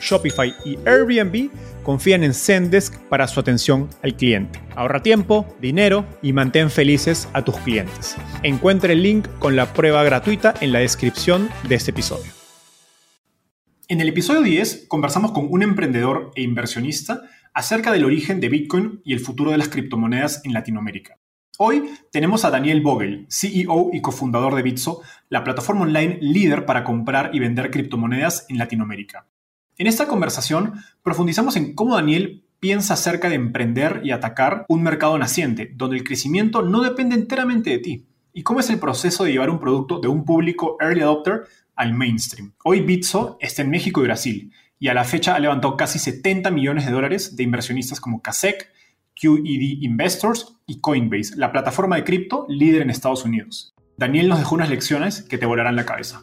Shopify y Airbnb confían en Zendesk para su atención al cliente. Ahorra tiempo, dinero y mantén felices a tus clientes. Encuentre el link con la prueba gratuita en la descripción de este episodio. En el episodio 10 conversamos con un emprendedor e inversionista acerca del origen de Bitcoin y el futuro de las criptomonedas en Latinoamérica. Hoy tenemos a Daniel Vogel, CEO y cofundador de Bitso, la plataforma online líder para comprar y vender criptomonedas en Latinoamérica. En esta conversación profundizamos en cómo Daniel piensa acerca de emprender y atacar un mercado naciente, donde el crecimiento no depende enteramente de ti, y cómo es el proceso de llevar un producto de un público early adopter al mainstream. Hoy Bitso está en México y Brasil, y a la fecha ha levantado casi 70 millones de dólares de inversionistas como Kasek, QED Investors y Coinbase, la plataforma de cripto líder en Estados Unidos. Daniel nos dejó unas lecciones que te volarán la cabeza.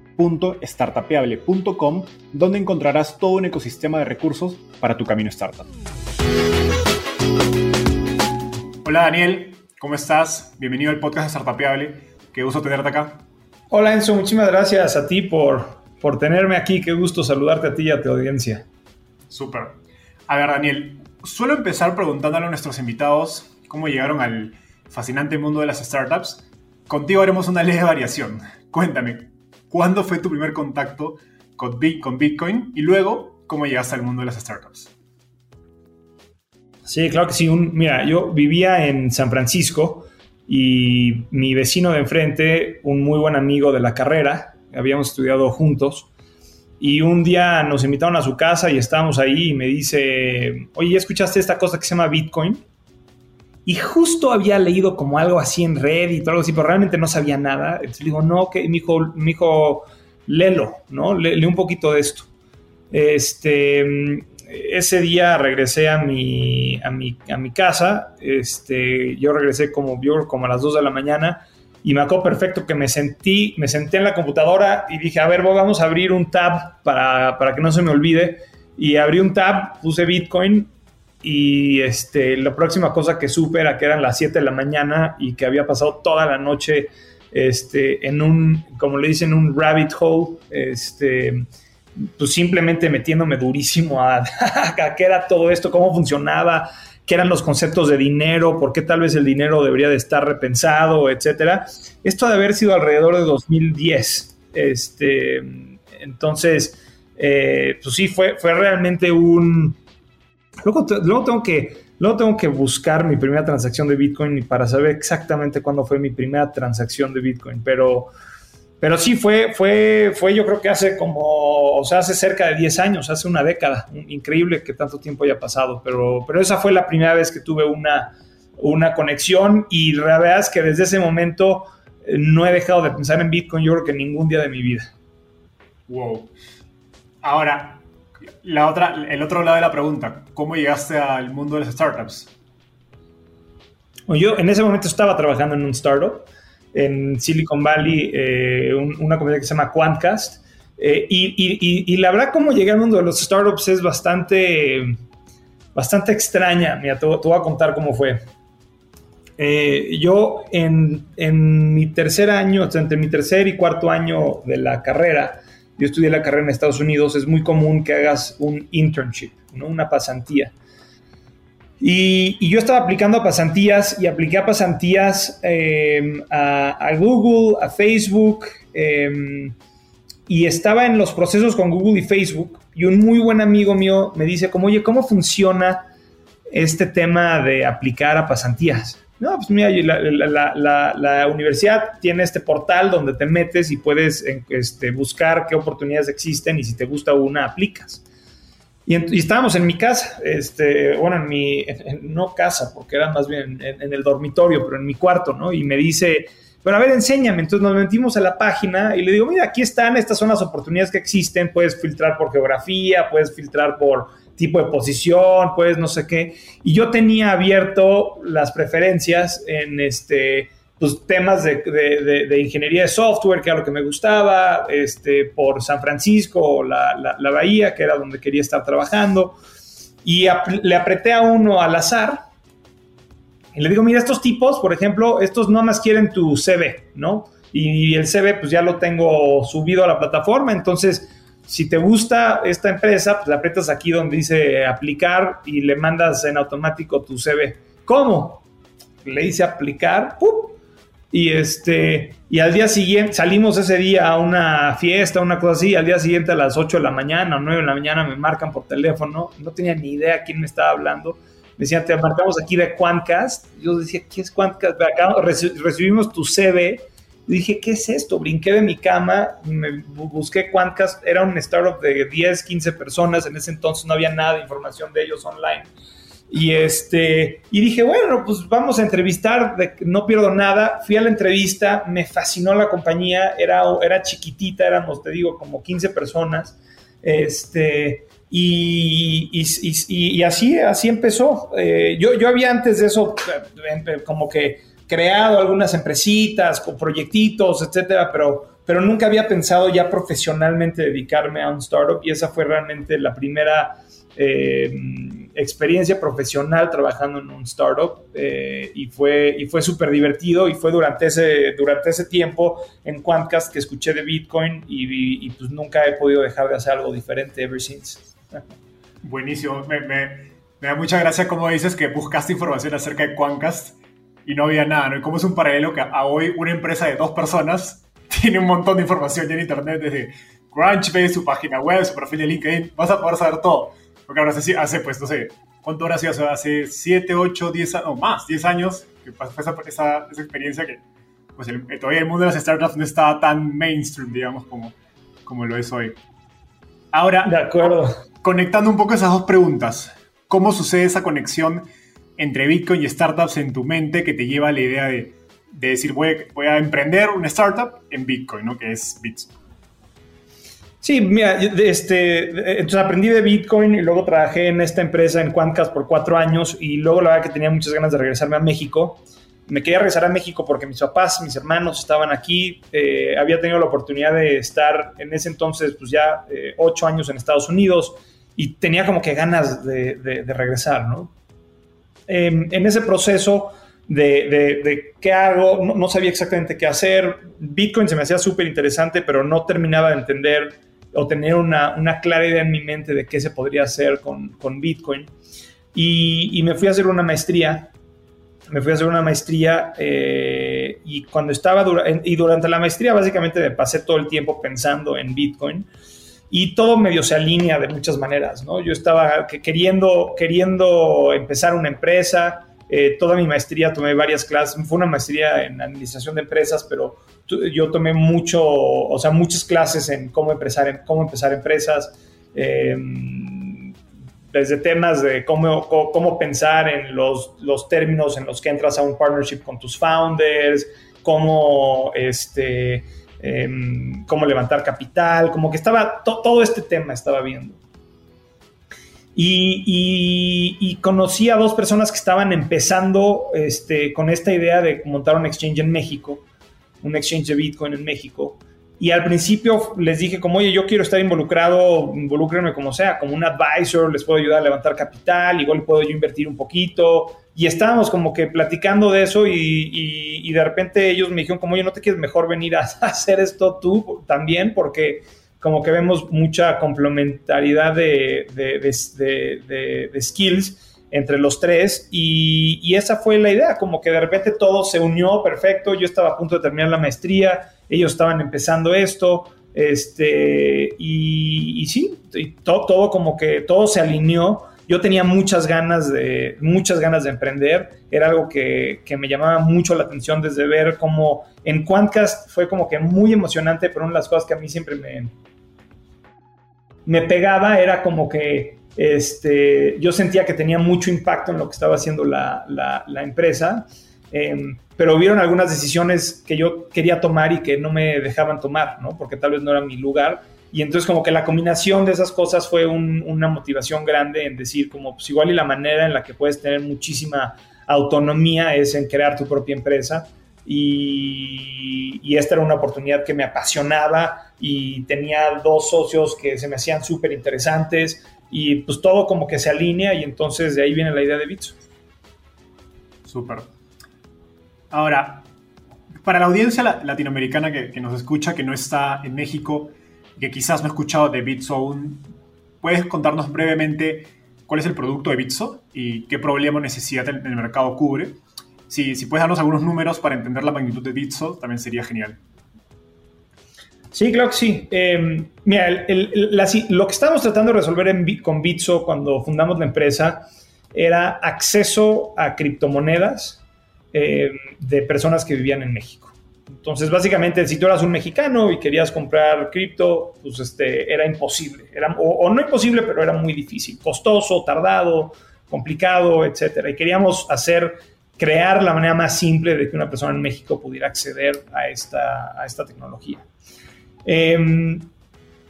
www.startapeable.com, donde encontrarás todo un ecosistema de recursos para tu camino startup. Hola Daniel, ¿cómo estás? Bienvenido al podcast de Startapeable. Qué gusto tenerte acá. Hola Enzo, muchísimas gracias a ti por, por tenerme aquí. Qué gusto saludarte a ti y a tu audiencia. Súper. A ver, Daniel, suelo empezar preguntándole a nuestros invitados cómo llegaron al fascinante mundo de las startups. Contigo haremos una leve variación. Cuéntame, ¿Cuándo fue tu primer contacto con, Bitcoin? Y luego, ¿cómo llegaste al mundo de las startups? Sí, claro que sí. mira, yo vivía en San Francisco y mi vecino de enfrente, un muy buen amigo de la carrera, habíamos estudiado juntos, y un día nos invitaron a su casa y estábamos ahí y me dice, oye, ¿escuchaste esta cosa que se llama Bitcoin? Y justo había leído como algo así en Reddit y algo así, pero realmente no sabía nada. Entonces digo, no, que mi hijo, mi hijo, léelo, ¿no? Lee, un poquito de esto. Este, ese día regresé a mi, a mi, a mi casa. Este, yo regresé como, como a las 2 de la mañana y me acuerdo perfecto que me sentí, me senté en la computadora y dije, a ver, vamos a abrir un tab para, para que no se me olvide. Y abrí un tab, puse Bitcoin y este, la próxima cosa que supe era que eran las 7 de la mañana y que había pasado toda la noche este, en un, como le dicen, un rabbit hole, este, pues simplemente metiéndome durísimo a, qué era todo esto, cómo funcionaba, qué eran los conceptos de dinero, por qué tal vez el dinero debería de estar repensado, etcétera. Esto de haber sido alrededor de 2010. Este, entonces, eh, pues sí, fue, fue realmente un, Luego, tengo que, luego tengo que buscar mi primera transacción de Bitcoin para saber exactamente cuándo fue mi primera transacción de Bitcoin, pero, pero sí fue, fue, fue yo creo que hace como, o sea, hace cerca de 10 años, hace una década. Increíble que tanto tiempo haya pasado, pero, pero esa fue la primera vez que tuve una, una conexión y la verdad es que desde ese momento eh, no he dejado de pensar en Bitcoin, yo creo que ningún día de mi vida. Wow. Ahora, la otra, el otro lado de la pregunta, ¿cómo llegaste al mundo de las startups? Yo en ese momento estaba trabajando en un startup en Silicon Valley, eh, una compañía que se llama Quantcast. Eh, y, la verdad, como llegué al mundo de los startups es bastante, bastante extraña. Mira, te, voy a contar cómo fue. yo en, en, mi tercer año, entre mi tercer y cuarto año de la carrera, yo estudié la carrera en Estados Unidos, es muy común que hagas un internship, ¿no? una pasantía. Y, yo estaba aplicando a pasantías y apliqué a pasantías em, a, Google, a Facebook, em, y estaba en los procesos con Google y Facebook. Y un muy buen amigo mío me dice, como, oye, ¿cómo funciona este tema de aplicar a pasantías? No, pues mira, la, universidad tiene este portal donde te metes y puedes este, buscar qué oportunidades existen y si te gusta una, aplicas. Y, estábamos en mi casa, este, bueno, en mi, no casa, porque era más bien en, el dormitorio, pero en mi cuarto, ¿no? Y me dice, pero a ver, enséñame. Entonces nos metimos a la página y le digo, mira, aquí están, estas son las oportunidades que existen, puedes filtrar por geografía, puedes filtrar por tipo de posición, puedes no sé qué. Y yo tenía abierto las preferencias en este pues, temas de, ingeniería de software, que era lo que me gustaba, este, por San Francisco, la, la, Bahía, que era donde quería estar trabajando. Y le apreté a uno al azar y le digo, mira, estos tipos, por ejemplo, estos no más quieren tu CV, ¿no? Y el CV pues ya lo tengo subido a la plataforma, entonces si te gusta esta empresa, pues le aprietas aquí donde dice aplicar y le mandas en automático tu CV. ¿Cómo? Le hice aplicar, ¡pum! Y este, y al día siguiente, salimos ese día a una fiesta, una cosa así, al día siguiente a las 8 de la mañana o 9 de la mañana me marcan por teléfono, no tenía ni idea quién me estaba hablando. Me decían, te marcamos aquí de Quantcast. Yo decía, ¿qué es Quantcast? Acá recibimos tu CV. Dije, ¿qué es esto? Brinqué de mi cama, me busqué Quantcast, era un startup de 10, 15 personas, en ese entonces no había nada de información de ellos online y, este, y dije, bueno, pues vamos a entrevistar, no pierdo nada. Fui a la entrevista, me fascinó la compañía, era, era chiquitita, éramos, te digo, como 15 personas. Este, y, y, así, así empezó. Eh, yo, yo había antes de eso eh, como que creado algunas empresitas con proyectitos, etcétera, pero, pero nunca había pensado ya profesionalmente dedicarme a un startup y esa fue realmente la primera eh, experiencia profesional trabajando en un startup eh, y fue, y fue súper divertido y fue durante ese, durante ese tiempo en Quantcast que escuché de Bitcoin y, pues nunca he podido dejar de hacer algo diferente ever since. Buenísimo, me, me, da mucha gracia como dices que buscaste información acerca de Quantcast y no había nada, ¿no? Y como es un paralelo que a hoy una empresa de dos personas tiene un montón de información ya en internet desde Crunchbase, su página web, su perfil de LinkedIn, vas a poder saber todo. Porque ahora hace, hace, pues, no sé, ¿cuánto ahora sido? hace 7, 8, 10 o más, 10 años que pasó esa, esa, esa experiencia que pues todavía el mundo de las startups no estaba tan mainstream, digamos, como, como lo es hoy. Ahora, de acuerdo. conectando un poco esas dos preguntas, ¿cómo sucede esa conexión entre Bitcoin y startups en tu mente que te lleva a la idea de, de decir, voy, a emprender una startup en Bitcoin, ¿no? que es Bitcoin? Sí, mira, este, entonces aprendí de Bitcoin y luego trabajé en esta empresa en Quantcast por cuatro años y luego la verdad que tenía muchas ganas de regresarme a México. Me quería regresar a México porque mis papás, mis hermanos estaban aquí. Eh, había tenido la oportunidad de estar en ese entonces, pues ya eh, ocho años en Estados Unidos y tenía como que ganas de, regresar, ¿no? Em, en ese proceso de, qué hago, no, no, sabía exactamente qué hacer. Bitcoin se me hacía súper interesante, pero no terminaba de entender o tener una, una, clara idea en mi mente de qué se podría hacer con, con Bitcoin. Y, y, me fui a hacer una maestría. Me fui a hacer una maestría eh, y cuando estaba y durante la maestría básicamente me pasé todo el tiempo pensando en Bitcoin y todo medio se alinea de muchas maneras, ¿no? Yo estaba queriendo, queriendo empezar una empresa, eh, toda mi maestría tomé varias clases, fue una maestría en administración de empresas, pero yo tomé mucho, o sea, muchas clases en cómo empezar, cómo empezar empresas, em, desde temas de cómo, cómo pensar en los, los, términos en los que entras a un partnership con tus founders, cómo, este, em, cómo levantar capital, como que estaba, todo este tema estaba viendo. Y, conocí a dos personas que estaban empezando este, con esta idea de montar un exchange en México. un exchange de Bitcoin en México. Y al principio les dije como, oye, yo quiero estar involucrado, involúcrenme como sea, como un advisor, les puedo ayudar a levantar capital, igual puedo yo invertir un poquito. Y estábamos como que platicando de eso y, de repente ellos me dijeron como, oye, ¿no te quieres mejor venir a, hacer esto tú también? Porque como que vemos mucha complementariedad de, de skills entre los tres y, y, esa fue la idea, como que de repente todo se unió perfecto, yo estaba a punto de terminar la maestría, ellos estaban empezando esto, este, y, sí, todo, todo, como que todo se alineó. Yo tenía muchas ganas de, muchas ganas de emprender. Era algo que, que me llamaba mucho la atención desde ver cómo en Quantcast fue como que muy emocionante, pero una de las cosas que a mí siempre me, me pegaba era como que este, yo sentía que tenía mucho impacto en lo que estaba haciendo la, la, empresa Em, pero hubieron algunas decisiones que yo quería tomar y que no me dejaban tomar, ¿no? Porque tal vez no era mi lugar. Y entonces como que la combinación de esas cosas fue una motivación grande en decir como pues igual y la manera en la que puedes tener muchísima autonomía es en crear tu propia empresa. Y, esta era una oportunidad que me apasionaba y tenía dos socios que se me hacían súper interesantes y pues todo como que se alinea y entonces de ahí viene la idea de Bitso. Súper. Ahora, para la audiencia latinoamericana que, nos escucha, que no está en México, que quizás no ha escuchado de Bitso aún, ¿puedes contarnos brevemente cuál es el producto de Bitso y qué problema o necesidad el, el mercado cubre? Si, puedes darnos algunos números para entender la magnitud de Bitso, también sería genial. Sí, claro sí. Eh, mira, lo que estábamos tratando de resolver con Bitso cuando fundamos la empresa era acceso a criptomonedas eh, de personas que vivían en México. Entonces, básicamente, si tú eras un mexicano y querías comprar cripto, pues este, era imposible. Era, o, no imposible, pero era muy difícil. Costoso, tardado, complicado, etcétera. Y queríamos hacer, crear la manera más simple de que una persona en México pudiera acceder a esta, a esta tecnología. Em,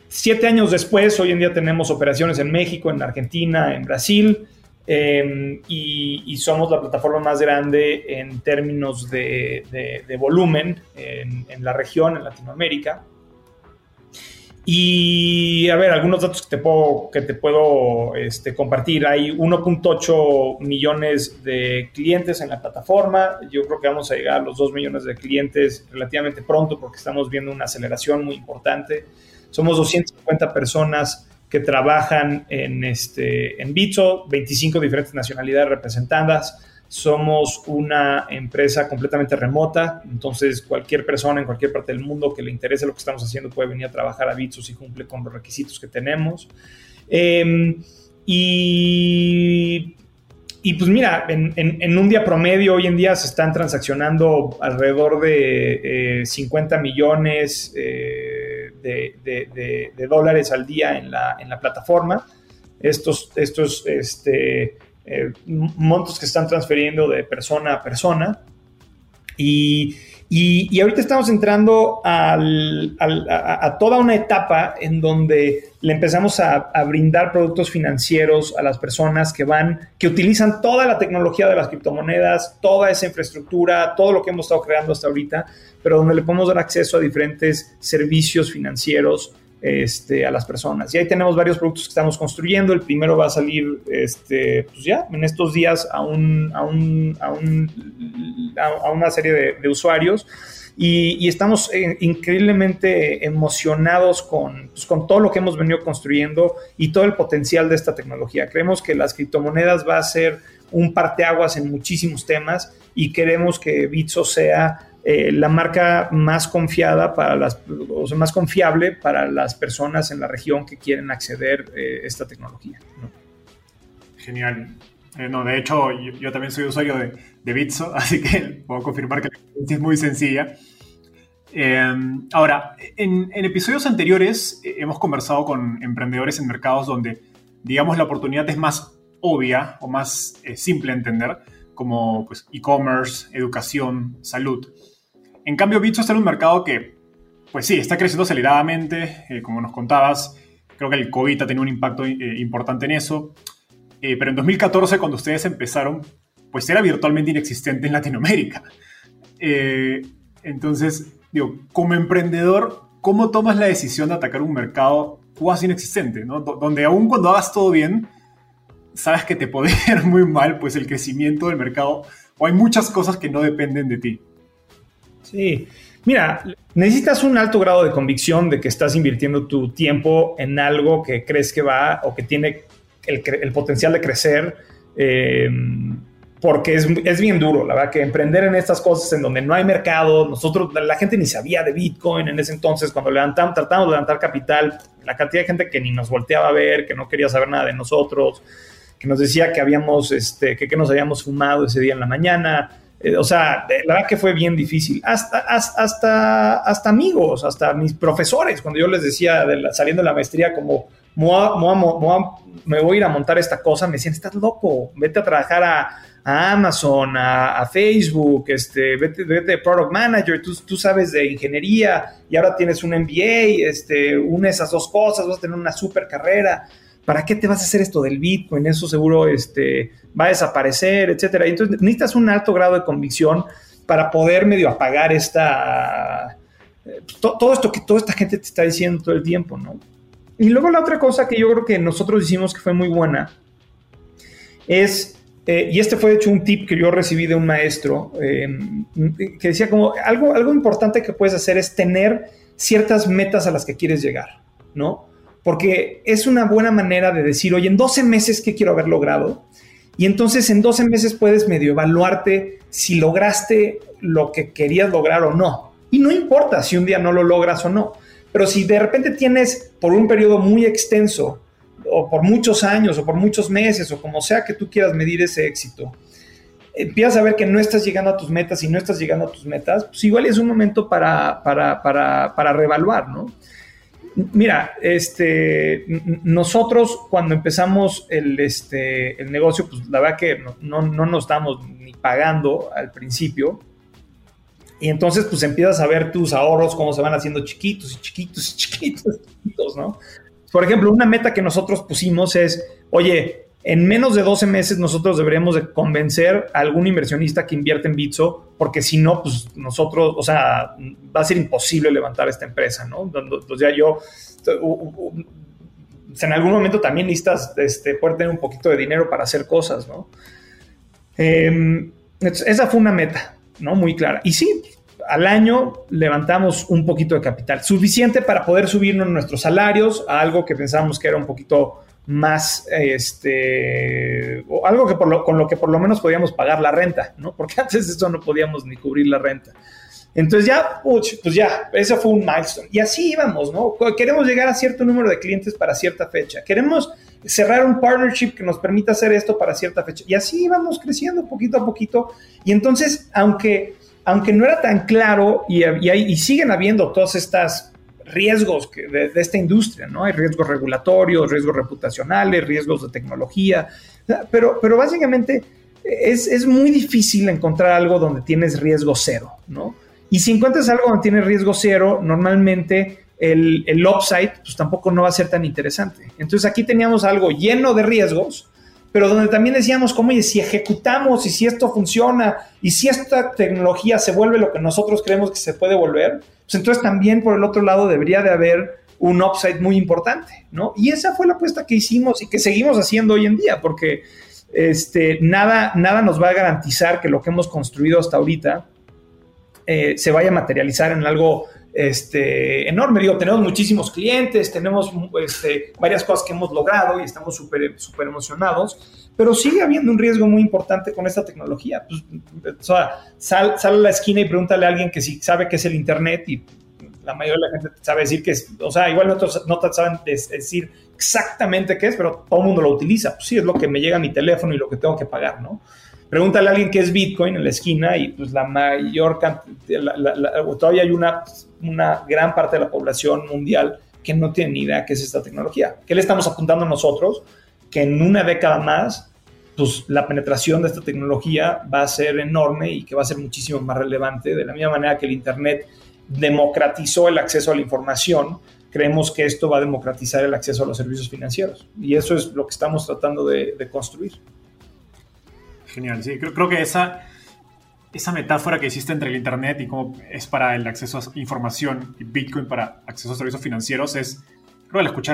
siete años después, hoy en día tenemos operaciones en México, en Argentina, en Brasil. Em, y, somos la plataforma más grande en términos de, volumen en, la región, en Latinoamérica. Y a ver, algunos datos que te puedo, que te puedo este, compartir. Hay 1.8 millones de clientes en la plataforma. Yo creo que vamos a llegar a los 2 millones de clientes relativamente pronto porque estamos viendo una aceleración muy importante. Somos 250 personas que trabajan en, este, en Bitso, 25 diferentes nacionalidades representadas. Somos una empresa completamente remota, entonces cualquier persona en cualquier parte del mundo que le interese lo que estamos haciendo puede venir a trabajar a Bitso si cumple con los requisitos que tenemos. Em, y, y, pues mira, en, en, un día promedio hoy en día se están transaccionando alrededor de 50 eh, millones. Eh, de, dólares al día en la, en la plataforma. Estos, estos este, eh, montos que están transfiriendo de persona a persona. Y, y, ahorita estamos entrando al, a, toda una etapa en donde le empezamos a, brindar productos financieros a las personas que van, que utilizan toda la tecnología de las criptomonedas, toda esa infraestructura, todo lo que hemos estado creando hasta ahorita, pero donde le podemos dar acceso a diferentes servicios financieros este, a las personas. Y ahí tenemos varios productos que estamos construyendo. El primero va a salir este, pues ya en estos días a, un, a, un, a, un, a una serie de, usuarios. Y, estamos eh, increíblemente emocionados con, pues, con todo lo que hemos venido construyendo y todo el potencial de esta tecnología. Creemos que las criptomonedas va a ser un parteaguas en muchísimos temas y queremos que Bitso sea eh, la marca más confiada para las, o sea, más confiable para las personas en la región que quieren acceder a eh, esta tecnología. Genial. Eh, no, de hecho, yo, también soy usuario de, de, Bitso, así que puedo confirmar que la experiencia es muy sencilla. ahora, en, en, episodios anteriores hemos conversado con emprendedores en mercados donde, digamos, la oportunidad es más obvia o más simple a entender, como pues, e-commerce, educación, salud. En cambio, Bitso está en un mercado que, pues sí, está creciendo aceleradamente, eh, como nos contabas. Creo que el COVID ha tenido un impacto eh, importante en eso. Eh, pero en 2014, cuando ustedes empezaron, pues era virtualmente inexistente en Latinoamérica. entonces, digo, como emprendedor, ¿cómo tomas la decisión de atacar un mercado cuasi inexistente, ¿no? donde aún cuando hagas todo bien, sabes que te puede ir muy mal, pues el crecimiento del mercado, o hay muchas cosas que no dependen de ti. Sí, mira, necesitas un alto grado de convicción de que estás invirtiendo tu tiempo en algo que crees que va o que tiene el, potencial de crecer. Eh, porque es, es, bien duro, la verdad, que emprender en estas cosas en donde no hay mercado, nosotros, la gente ni sabía de Bitcoin en ese entonces, cuando levantamos, tratamos de levantar capital, la cantidad de gente que ni nos volteaba a ver, que no quería saber nada de nosotros, que nos decía que habíamos, este, que, que nos habíamos fumado ese día en la mañana, eh, o sea, la verdad que fue bien difícil, hasta, hasta, hasta, amigos, hasta mis profesores, cuando yo les decía, saliendo de la maestría, como, me voy a ir a montar esta cosa, me decían, estás loco, vete a trabajar a Amazon, a, Facebook, este, vete, de Product Manager, tú, tú, sabes de ingeniería y ahora tienes un MBA, este, une esas dos cosas, vas a tener una super carrera. ¿Para qué te vas a hacer esto del Bitcoin? Eso seguro este, va a desaparecer, etcétera. Entonces necesitas un alto grado de convicción para poder medio apagar esta, todo esto que toda esta gente te está diciendo todo el tiempo, ¿no? Y luego la otra cosa que yo creo que nosotros hicimos que fue muy buena es eh, y este fue de hecho un tip que yo recibí de un maestro eh, que decía como algo, algo importante que puedes hacer es tener ciertas metas a las que quieres llegar, ¿no? Porque es una buena manera de decir, oye, en 12 meses, ¿qué quiero haber logrado? Y entonces en 12 meses puedes medio evaluarte si lograste lo que querías lograr o no. Y no importa si un día no lo logras o no. Pero si de repente tienes por un periodo muy extenso o por muchos años o por muchos meses o como sea que tú quieras medir ese éxito, empiezas a ver que no estás llegando a tus metas y no estás llegando a tus metas, pues igual es un momento para, para, para, para reevaluar, ¿no? Mira, este, nosotros cuando empezamos el, este, el negocio, pues la verdad que no, no, no nos estamos ni pagando al principio. Y entonces, pues empiezas a ver tus ahorros, cómo se van haciendo chiquitos y chiquitos y chiquitos y chiquitos, ¿no? Por ejemplo, una meta que nosotros pusimos es, oye, en menos de 12 meses nosotros deberíamos de convencer a algún inversionista que invierte en Bitso, porque si no, pues nosotros, o sea, va a ser imposible levantar esta empresa, ¿no? O sea, yo, en algún momento también necesitas este, poder tener un poquito de dinero para hacer cosas, ¿no? Em, esa fue una meta, ¿no? Muy clara. Y sí, al año levantamos un poquito de capital, suficiente para poder subirnos nuestros salarios a algo que pensamos que era un poquito más, este, o algo que con lo que por lo menos podíamos pagar la renta, ¿no? Porque antes de eso no podíamos ni cubrir la renta. Entonces ya, pues ya, ese fue un milestone. Y así íbamos, ¿no? Queremos llegar a cierto número de clientes para cierta fecha. Queremos cerrar un partnership que nos permita hacer esto para cierta fecha. Y así íbamos creciendo poquito a poquito. Y entonces, aunque aunque no era tan claro y, y, siguen habiendo todos estos riesgos de, esta industria, ¿no? Hay riesgos regulatorios, riesgos reputacionales, riesgos de tecnología, pero, pero básicamente es, es, muy difícil encontrar algo donde tienes riesgo cero, ¿no? Y si encuentras algo donde tienes riesgo cero, normalmente el, el upside pues tampoco no va a ser tan interesante. Entonces aquí teníamos algo lleno de riesgos, pero donde también decíamos, como, oye, si ejecutamos y si esto funciona y si esta tecnología se vuelve lo que nosotros creemos que se puede volver, pues entonces también por el otro lado debería de haber un upside muy importante, ¿no? Y esa fue la apuesta que hicimos y que seguimos haciendo hoy en día, porque este, nada, nada nos va a garantizar que lo que hemos construido hasta ahorita eh, se vaya a materializar en algo este, enorme. Digo, tenemos muchísimos clientes, tenemos este, varias cosas que hemos logrado y estamos súper super emocionados, pero sigue habiendo un riesgo muy importante con esta tecnología. Pues, o sea, sal, a la esquina y pregúntale a alguien que si sabe qué es el Internet y la mayoría de la gente sabe decir que es, o sea, igual no, no saben decir exactamente qué es, pero todo el mundo lo utiliza. Pues sí, es lo que me llega a mi teléfono y lo que tengo que pagar, ¿no? Pregúntale a alguien qué es Bitcoin en la esquina y pues la mayor cantidad, todavía hay una, una gran parte de la población mundial que no tiene ni idea qué es esta tecnología. ¿Qué le estamos apuntando nosotros? Que en una década más, pues la penetración de esta tecnología va a ser enorme y que va a ser muchísimo más relevante. De la misma manera que el Internet democratizó el acceso a la información, creemos que esto va a democratizar el acceso a los servicios financieros. Y eso es lo que estamos tratando de construir. Genial, sí, creo, que esa, esa metáfora que hiciste entre el Internet y cómo es para el acceso a información y Bitcoin para acceso a servicios financieros es, creo que la escuché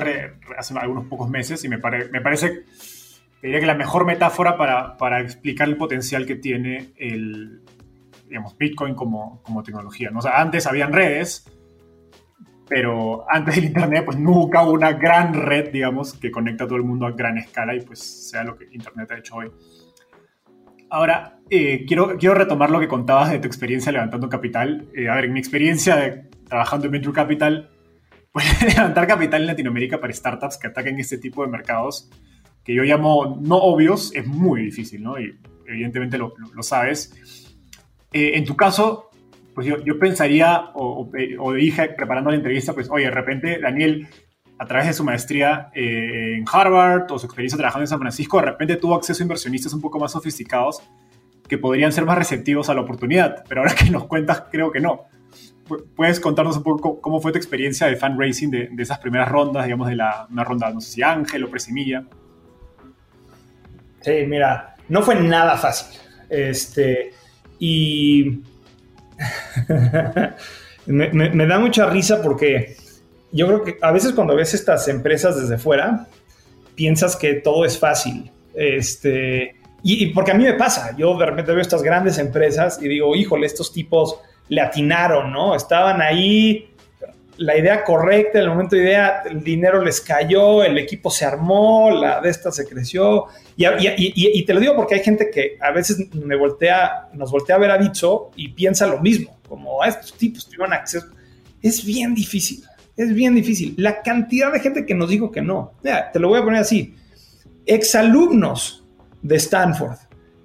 hace algunos pocos meses y me, me parece, diría que la mejor metáfora para, para, explicar el potencial que tiene el, digamos, Bitcoin como, como tecnología. ¿no? O sea, antes habían redes, pero antes del Internet, pues nunca hubo una gran red, digamos, que conecta a todo el mundo a gran escala y pues sea lo que Internet ha hecho hoy. Ahora, eh, quiero, quiero retomar lo que contabas de tu experiencia levantando capital. Eh, a ver, en mi experiencia de, trabajando en Venture Capital, pues levantar capital en Latinoamérica para startups que ataquen este tipo de mercados, que yo llamo no obvios, es muy difícil, ¿no? Y evidentemente lo, lo, sabes. Eh, en tu caso, pues yo, yo pensaría, o, o, dije preparando la entrevista, pues, oye, de repente Daniel a través de su maestría eh, en Harvard o su experiencia trabajando en San Francisco, de repente tuvo acceso a inversionistas un poco más sofisticados que podrían ser más receptivos a la oportunidad. Pero ahora que nos cuentas, creo que no. ¿Puedes contarnos un poco cómo fue tu experiencia de fundraising de, de esas primeras rondas, digamos, de la, una ronda, no sé si Ángel o Presimilla? Sí, mira, no fue nada fácil. Este, y me, me da mucha risa porque yo creo que a veces cuando ves estas empresas desde fuera, piensas que todo es fácil. Este, y, porque a mí me pasa, yo de repente veo estas grandes empresas y digo, híjole, estos tipos le atinaron, ¿no? Estaban ahí, la idea correcta, el momento de idea, el dinero les cayó, el equipo se armó, la de esta se creció. Y, te lo digo porque hay gente que a veces me voltea, nos voltea a ver a Bitso y piensa lo mismo, como a ah, estos tipos tuvieron acceso. Es bien difícil es bien difícil. La cantidad de gente que nos dijo que no. te lo voy a poner así. Exalumnos de Stanford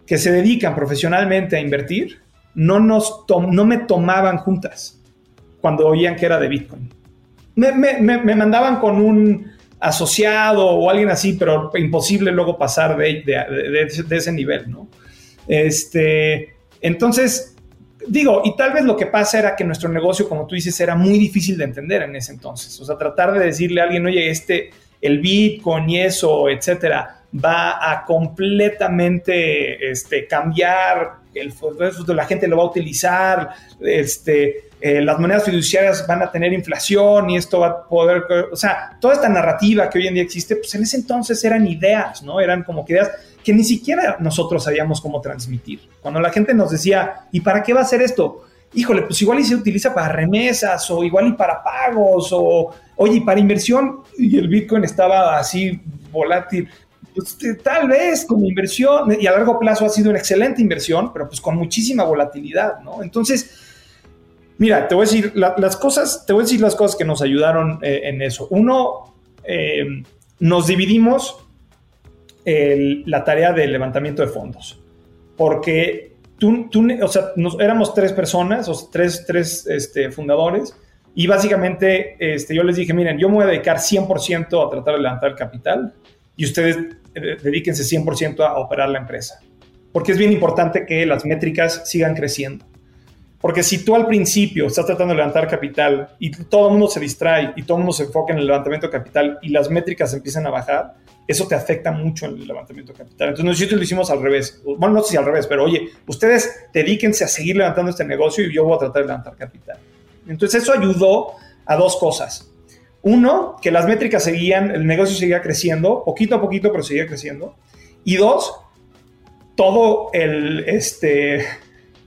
que se dedican profesionalmente a invertir, no, nos no me tomaban juntas cuando oían que era de Bitcoin. Me, mandaban con un asociado o alguien así, pero imposible luego pasar de, de ese nivel, ¿no? Este, entonces, digo, y tal vez lo que pasa era que nuestro negocio, como tú dices, era muy difícil de entender en ese entonces. O sea, tratar de decirle a alguien, oye, este, el Bitcoin y eso, etcétera, va a completamente este, cambiar, el, la gente lo va a utilizar, este, eh, las monedas fiduciarias van a tener inflación y esto va a poder, o sea, toda esta narrativa que hoy en día existe, pues en ese entonces eran ideas, ¿no? Eran como que ideas que ni siquiera nosotros sabíamos cómo transmitir. Cuando la gente nos decía, ¿y para qué va a ser esto? Híjole, pues igual y se utiliza para remesas o igual y para pagos o, oye, para inversión, y el Bitcoin estaba así volátil. Pues, tal vez como inversión, y a largo plazo ha sido una excelente inversión, pero pues con muchísima volatilidad, ¿no? Entonces, mira, te voy a decir las cosas, te voy a decir las cosas que nos ayudaron eh, en eso. Uno, eh, nos dividimos la tarea del levantamiento de fondos. Porque tú, tú o sea, nos, éramos tres personas, o tres, tres este, fundadores, y básicamente este, yo les dije, miren, yo me voy a dedicar 100% a tratar de levantar capital y ustedes dedíquense 100% a operar la empresa. Porque es bien importante que las métricas sigan creciendo. Porque si tú al principio estás tratando de levantar capital y todo el mundo se distrae y todo el mundo se enfoca en el levantamiento de capital y las métricas empiezan a bajar, eso te afecta mucho en el levantamiento de capital. Entonces nosotros lo hicimos al revés. Bueno, no sé si al revés, pero oye, ustedes dedíquense a seguir levantando este negocio y yo voy a tratar de levantar capital. Entonces eso ayudó a dos cosas. Uno, que las métricas seguían, el negocio seguía creciendo, poquito a poquito, pero seguía creciendo. Y dos, todo el, este,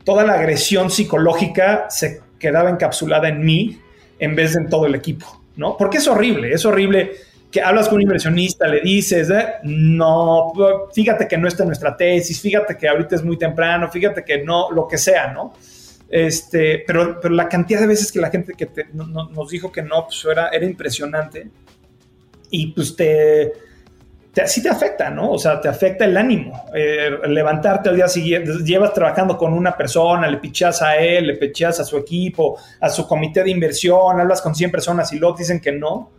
toda la agresión psicológica se quedaba encapsulada en mí en vez de en todo el equipo, ¿no? Porque es horrible, es horrible que hablas con un inversionista, le dices, eh, no, fíjate que no está en nuestra tesis, fíjate que ahorita es muy temprano, fíjate que no, lo que sea, ¿no? Este, pero, pero la cantidad de veces que la gente que nos dijo que no, pues era, era impresionante. Y pues te, te, sí te afecta, ¿no? O sea, te afecta el ánimo. Eh, levantarte al día siguiente, llevas trabajando con una persona, le pichas a él, le pichas a su equipo, a su comité de inversión, hablas con 100 personas y luego dicen que no.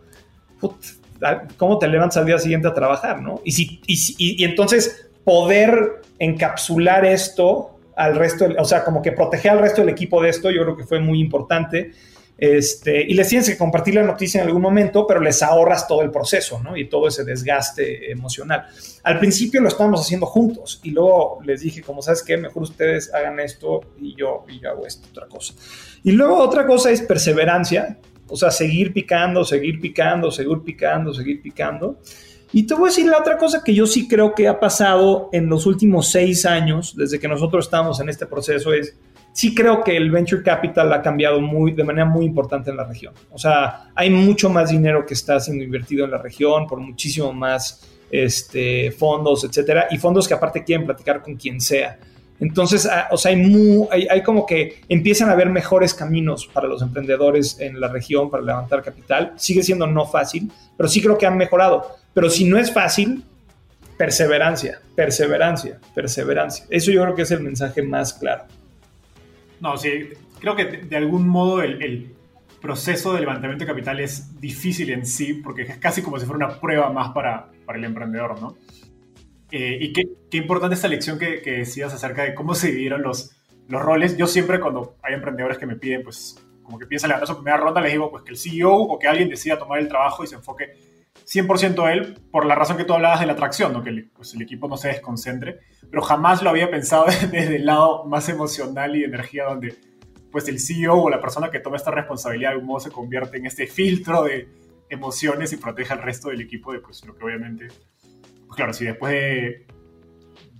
¿Cómo te levantas al día siguiente a trabajar, no? Y, si, y, entonces poder encapsular esto al resto, o sea, como que proteger al resto del equipo de esto, yo creo que fue muy importante. Este, y les tienes que compartir la noticia en algún momento, pero les ahorras todo el proceso, ¿no? Y todo ese desgaste emocional. Al principio lo estábamos haciendo juntos y luego les dije, como sabes qué, mejor ustedes hagan esto y yo, y yo hago esto, otra cosa. Y luego otra cosa es perseverancia, o sea, seguir picando, seguir picando, seguir picando, seguir picando. Y te voy a decir la otra cosa que yo sí creo que ha pasado en los últimos seis años, desde que nosotros estamos en este proceso, es sí creo que el venture capital ha cambiado muy, de manera muy importante en la región. O sea, hay mucho más dinero que está siendo invertido en la región por muchísimo más este, fondos, etcétera, y fondos que aparte quieren platicar con quien sea. Entonces, ah, o sea, hay, hay, como que empiezan a haber mejores caminos para los emprendedores en la región para levantar capital. Sigue siendo no fácil, pero sí creo que han mejorado. Pero si no es fácil, perseverancia, perseverancia, perseverancia. Eso yo creo que es el mensaje más claro. No, sí, creo que de, algún modo el, proceso de levantamiento de capital es difícil en sí, porque es casi como si fuera una prueba más para, para el emprendedor, ¿no? Eh, y qué, qué, importante esta lección que, que, decías acerca de cómo se dividieron los, los roles. Yo siempre cuando hay emprendedores que me piden, pues, como que piensan levantar su primera ronda, les digo, pues, que el CEO o que alguien decida tomar el trabajo y se enfoque 100% a él, por la razón que tú hablabas de la atracción, ¿no? que el, pues, el equipo no se desconcentre, pero jamás lo había pensado desde el lado más emocional y de energía, donde pues el CEO o la persona que toma esta responsabilidad de algún modo se convierte en este filtro de emociones y protege al resto del equipo de pues lo que obviamente claro, si después de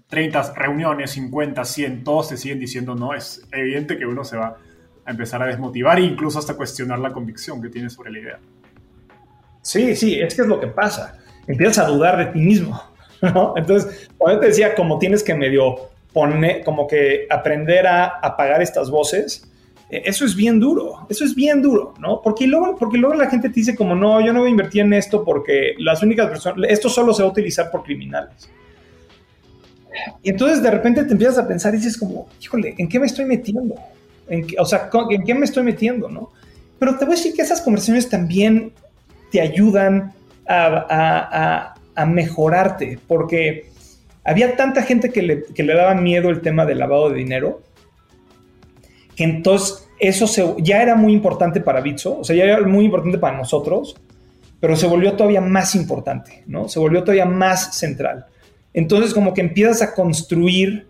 30 reuniones, 50, 100, todos te siguen diciendo no, es evidente que uno se va a empezar a desmotivar e incluso hasta cuestionar la convicción que tiene sobre la idea. Sí, sí, es que es lo que pasa. Empiezas a dudar de ti mismo, ¿no? Entonces, cuando te decía como tienes que medio poner, como que aprender a apagar estas voces, eso es bien duro, eso es bien duro, ¿no? Porque luego, porque luego la gente te dice como, no, yo no voy a invertir en esto porque las únicas personas, esto solo se va a utilizar por criminales. Y entonces de repente te empiezas a pensar y dices como, híjole, ¿en qué me estoy metiendo? ¿En o sea, ¿en qué me estoy metiendo, no? Pero te voy a decir que esas conversaciones también te ayudan a, a, mejorarte, porque había tanta gente que le, que le daba miedo el tema del lavado de dinero entonces eso ya era muy importante para Bitso, o sea, ya era muy importante para nosotros, pero se volvió todavía más importante, ¿no? Se volvió todavía más central. Entonces como que empiezas a construir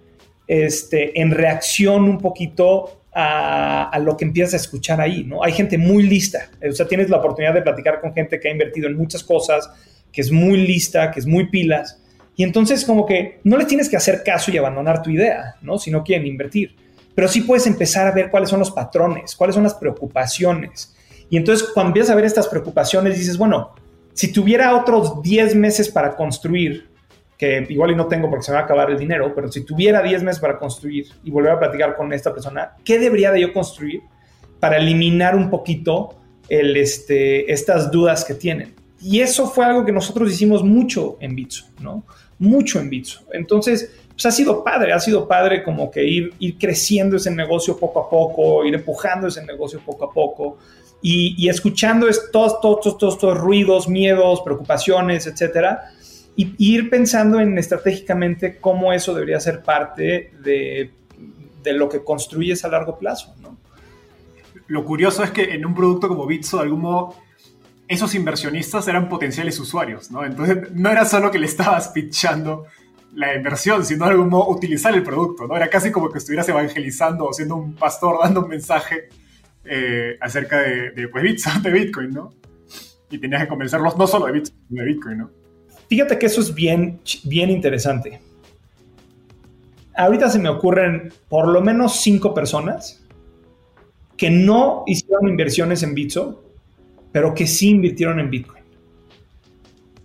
este, en reacción un poquito a, lo que empiezas a escuchar ahí, ¿no? Hay gente muy lista, o sea, tienes la oportunidad de platicar con gente que ha invertido en muchas cosas, que es muy lista, que es muy pilas, y entonces como que no le tienes que hacer caso y abandonar tu idea, ¿no? Si no quieren invertir pero sí puedes empezar a ver cuáles son los patrones, cuáles son las preocupaciones. Y entonces cuando empiezas a ver estas preocupaciones, dices, bueno, si tuviera otros 10 meses para construir, que igual y no tengo porque se me va a acabar el dinero, pero si tuviera 10 meses para construir y volver a platicar con esta persona, ¿qué debería de yo construir para eliminar un poquito el, este, estas dudas que tienen? Y eso fue algo que nosotros hicimos mucho en Bitso, ¿no? Mucho en Bitso. Entonces, pues ha sido padre, ha sido padre como que ir, ir creciendo ese negocio poco a poco, ir empujando ese negocio poco a poco y, escuchando todos, todos, todos estos ruidos, miedos, preocupaciones, etcétera, y, ir pensando en estratégicamente cómo eso debería ser parte de, de lo que construyes a largo plazo, ¿no? Lo curioso es que en un producto como Bitso, de algún modo, esos inversionistas eran potenciales usuarios, ¿no? Entonces, no era solo que le estabas pitchando la inversión, sino de algún modo utilizar el producto, ¿no? Era casi como que estuvieras evangelizando o siendo un pastor dando un mensaje eh, acerca de, pues, de Bitcoin, ¿no? Y tenías que convencerlos no solo de Bitcoin, de Bitcoin, ¿no? Fíjate que eso es bien, bien interesante. Ahorita se me ocurren por lo menos cinco personas que no hicieron inversiones en Bitso, pero que sí invirtieron en Bitcoin.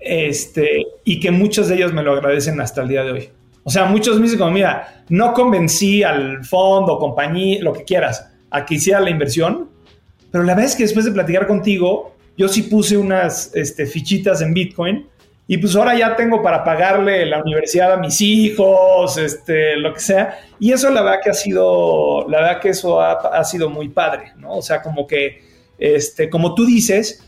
Este, y que muchos de ellos me lo agradecen hasta el día de hoy. O sea, muchos me dicen como, mira, no convencí al fondo, compañía, lo que quieras, a que hiciera la inversión, pero la verdad es que después de platicar contigo, yo sí puse unas este, fichitas en Bitcoin y pues ahora ya tengo para pagarle la universidad a mis hijos, este, lo que sea. Y eso la verdad que ha sido, la verdad que eso ha, ha sido muy padre, ¿no? O sea, como que, este, como tú dices,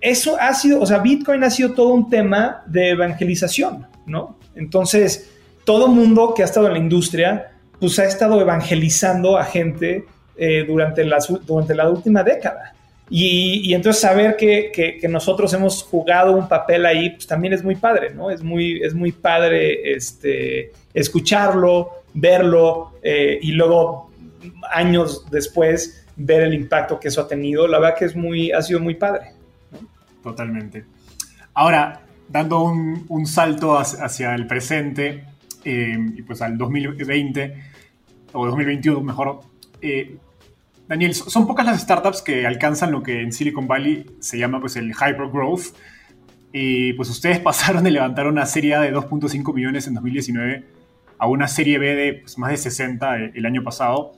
eso ha sido, o sea, Bitcoin ha sido todo un tema de evangelización, ¿no? Entonces, todo mundo que ha estado en la industria, pues ha estado evangelizando a gente eh, durante, la, durante la última década. Y, entonces saber que, que, nosotros hemos jugado un papel ahí, pues también es muy padre, ¿no? Es muy, es muy padre este, escucharlo, verlo eh, y luego años después ver el impacto que eso ha tenido. La verdad que es muy, ha sido muy padre. Totalmente. Ahora, dando un, salto hacia, el presente eh, y pues al 2020 o 2021 mejor, eh, Daniel, son pocas las startups que alcanzan lo que en Silicon Valley se llama pues el hypergrowth. Y pues ustedes pasaron de levantar una serie de 2.5 millones en 2019 a una serie B de pues, más de 60 el año pasado.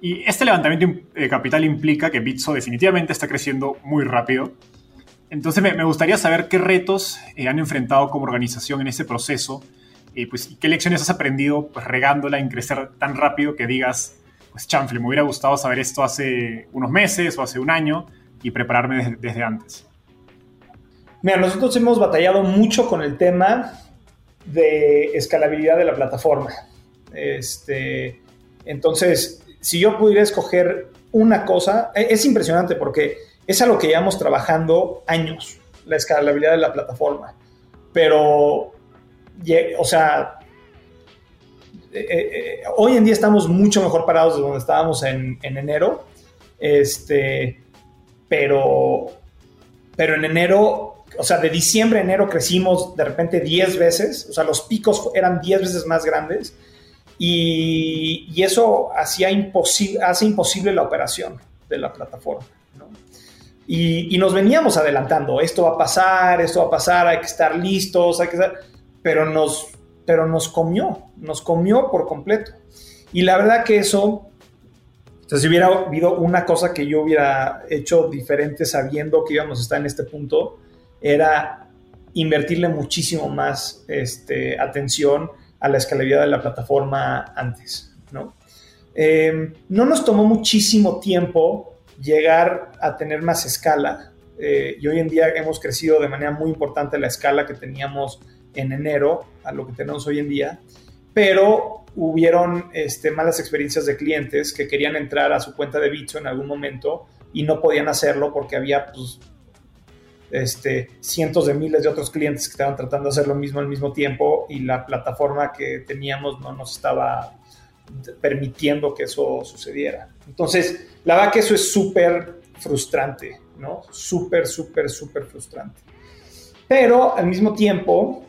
Y este levantamiento de capital implica que Bitso definitivamente está creciendo muy rápido. Entonces me, gustaría saber qué retos eh, han enfrentado como organización en ese proceso y pues, qué lecciones has aprendido pues, regándola en crecer tan rápido que digas, pues chanfle, me hubiera gustado saber esto hace unos meses o hace un año y prepararme desde, antes. Mira, nosotros hemos batallado mucho con el tema de escalabilidad de la plataforma. Este, entonces, si yo pudiera escoger una cosa, e, es impresionante porque es algo que llevamos trabajando años, la escalabilidad de la plataforma. Pero, o sea, eh, eh, hoy en día estamos mucho mejor parados de donde estábamos en, enero. Este, pero, pero en enero, o sea, de diciembre a enero crecimos de repente 10 veces, o sea, los picos eran 10 veces más grandes y, eso hacía imposible, hace imposible la operación de la plataforma. Y, y, nos veníamos adelantando, esto va a pasar, esto va a pasar, hay que estar listos, hay que estar, pero nos pero nos comió, nos comió por completo. Y la verdad que eso, si hubiera habido una cosa que yo hubiera hecho diferente sabiendo que íbamos a estar en este punto, era invertirle muchísimo más este, atención a la escalabilidad de la plataforma antes, ¿no? Em, no nos tomó muchísimo tiempo llegar a tener más escala. Eh, y hoy en día hemos crecido de manera muy importante la escala que teníamos en enero a lo que tenemos hoy en día, pero hubieron este, malas experiencias de clientes que querían entrar a su cuenta de Bitso en algún momento y no podían hacerlo porque había pues, este, cientos de miles de otros clientes que estaban tratando de hacer lo mismo al mismo tiempo y la plataforma que teníamos no nos estaba permitiendo que eso sucediera. Entonces, la verdad que eso es súper frustrante, ¿no? Súper, súper, súper frustrante. Pero al mismo tiempo,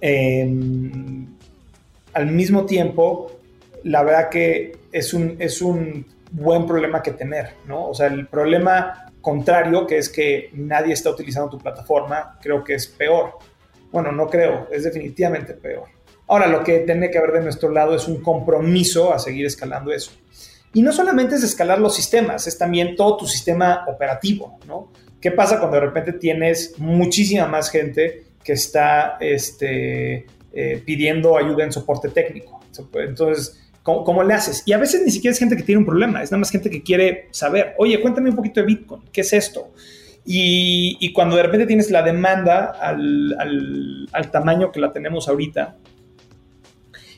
Em, al mismo tiempo, la verdad que es un, es un buen problema que tener, ¿no? O sea, el problema contrario, que es que nadie está utilizando tu plataforma, creo que es peor. Bueno, no creo, es definitivamente peor. Ahora, lo que tiene que haber de nuestro lado es un compromiso a seguir escalando eso. Y no solamente es escalar los sistemas, es también todo tu sistema operativo, ¿no? ¿Qué pasa cuando de repente tienes muchísima más gente que está este, eh, pidiendo ayuda en soporte técnico. Entonces, ¿cómo, le haces? Y a veces ni siquiera es gente que tiene un problema, es nada más gente que quiere saber, oye, cuéntame un poquito de Bitcoin, ¿qué es esto? Y, cuando de repente tienes la demanda al, al, tamaño que la tenemos ahorita,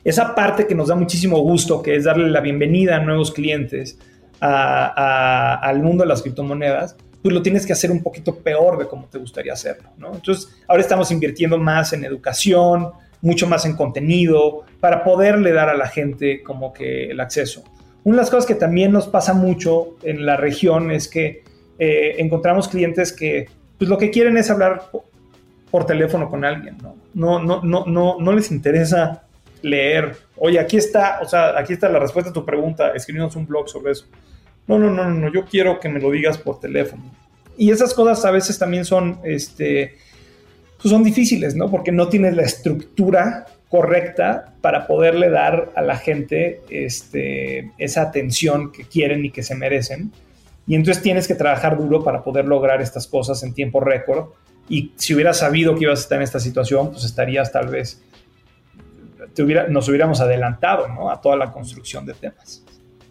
esa parte que nos da muchísimo gusto, que es darle la bienvenida a nuevos clientes al mundo de las criptomonedas, pues lo tienes que hacer un poquito peor de como te gustaría hacerlo, ¿no? Entonces, ahora estamos invirtiendo más en educación, mucho más en contenido, para poderle dar a la gente como que el acceso. Una de las cosas que también nos pasa mucho en la región es que eh, encontramos clientes que pues lo que quieren es hablar por teléfono con alguien, ¿no? No, no, no, no, no les interesa leer, oye, aquí está, o sea, aquí está la respuesta a tu pregunta, escribimos un blog sobre eso. No, no, no, no, yo quiero que me lo digas por teléfono. Y esas cosas a veces también son, este, pues son difíciles, ¿no? Porque no tienes la estructura correcta para poderle dar a la gente este, esa atención que quieren y que se merecen. Y entonces tienes que trabajar duro para poder lograr estas cosas en tiempo récord. Y si hubieras sabido que ibas a estar en esta situación, pues estarías tal vez, nos hubiéramos adelantado a toda la construcción de temas.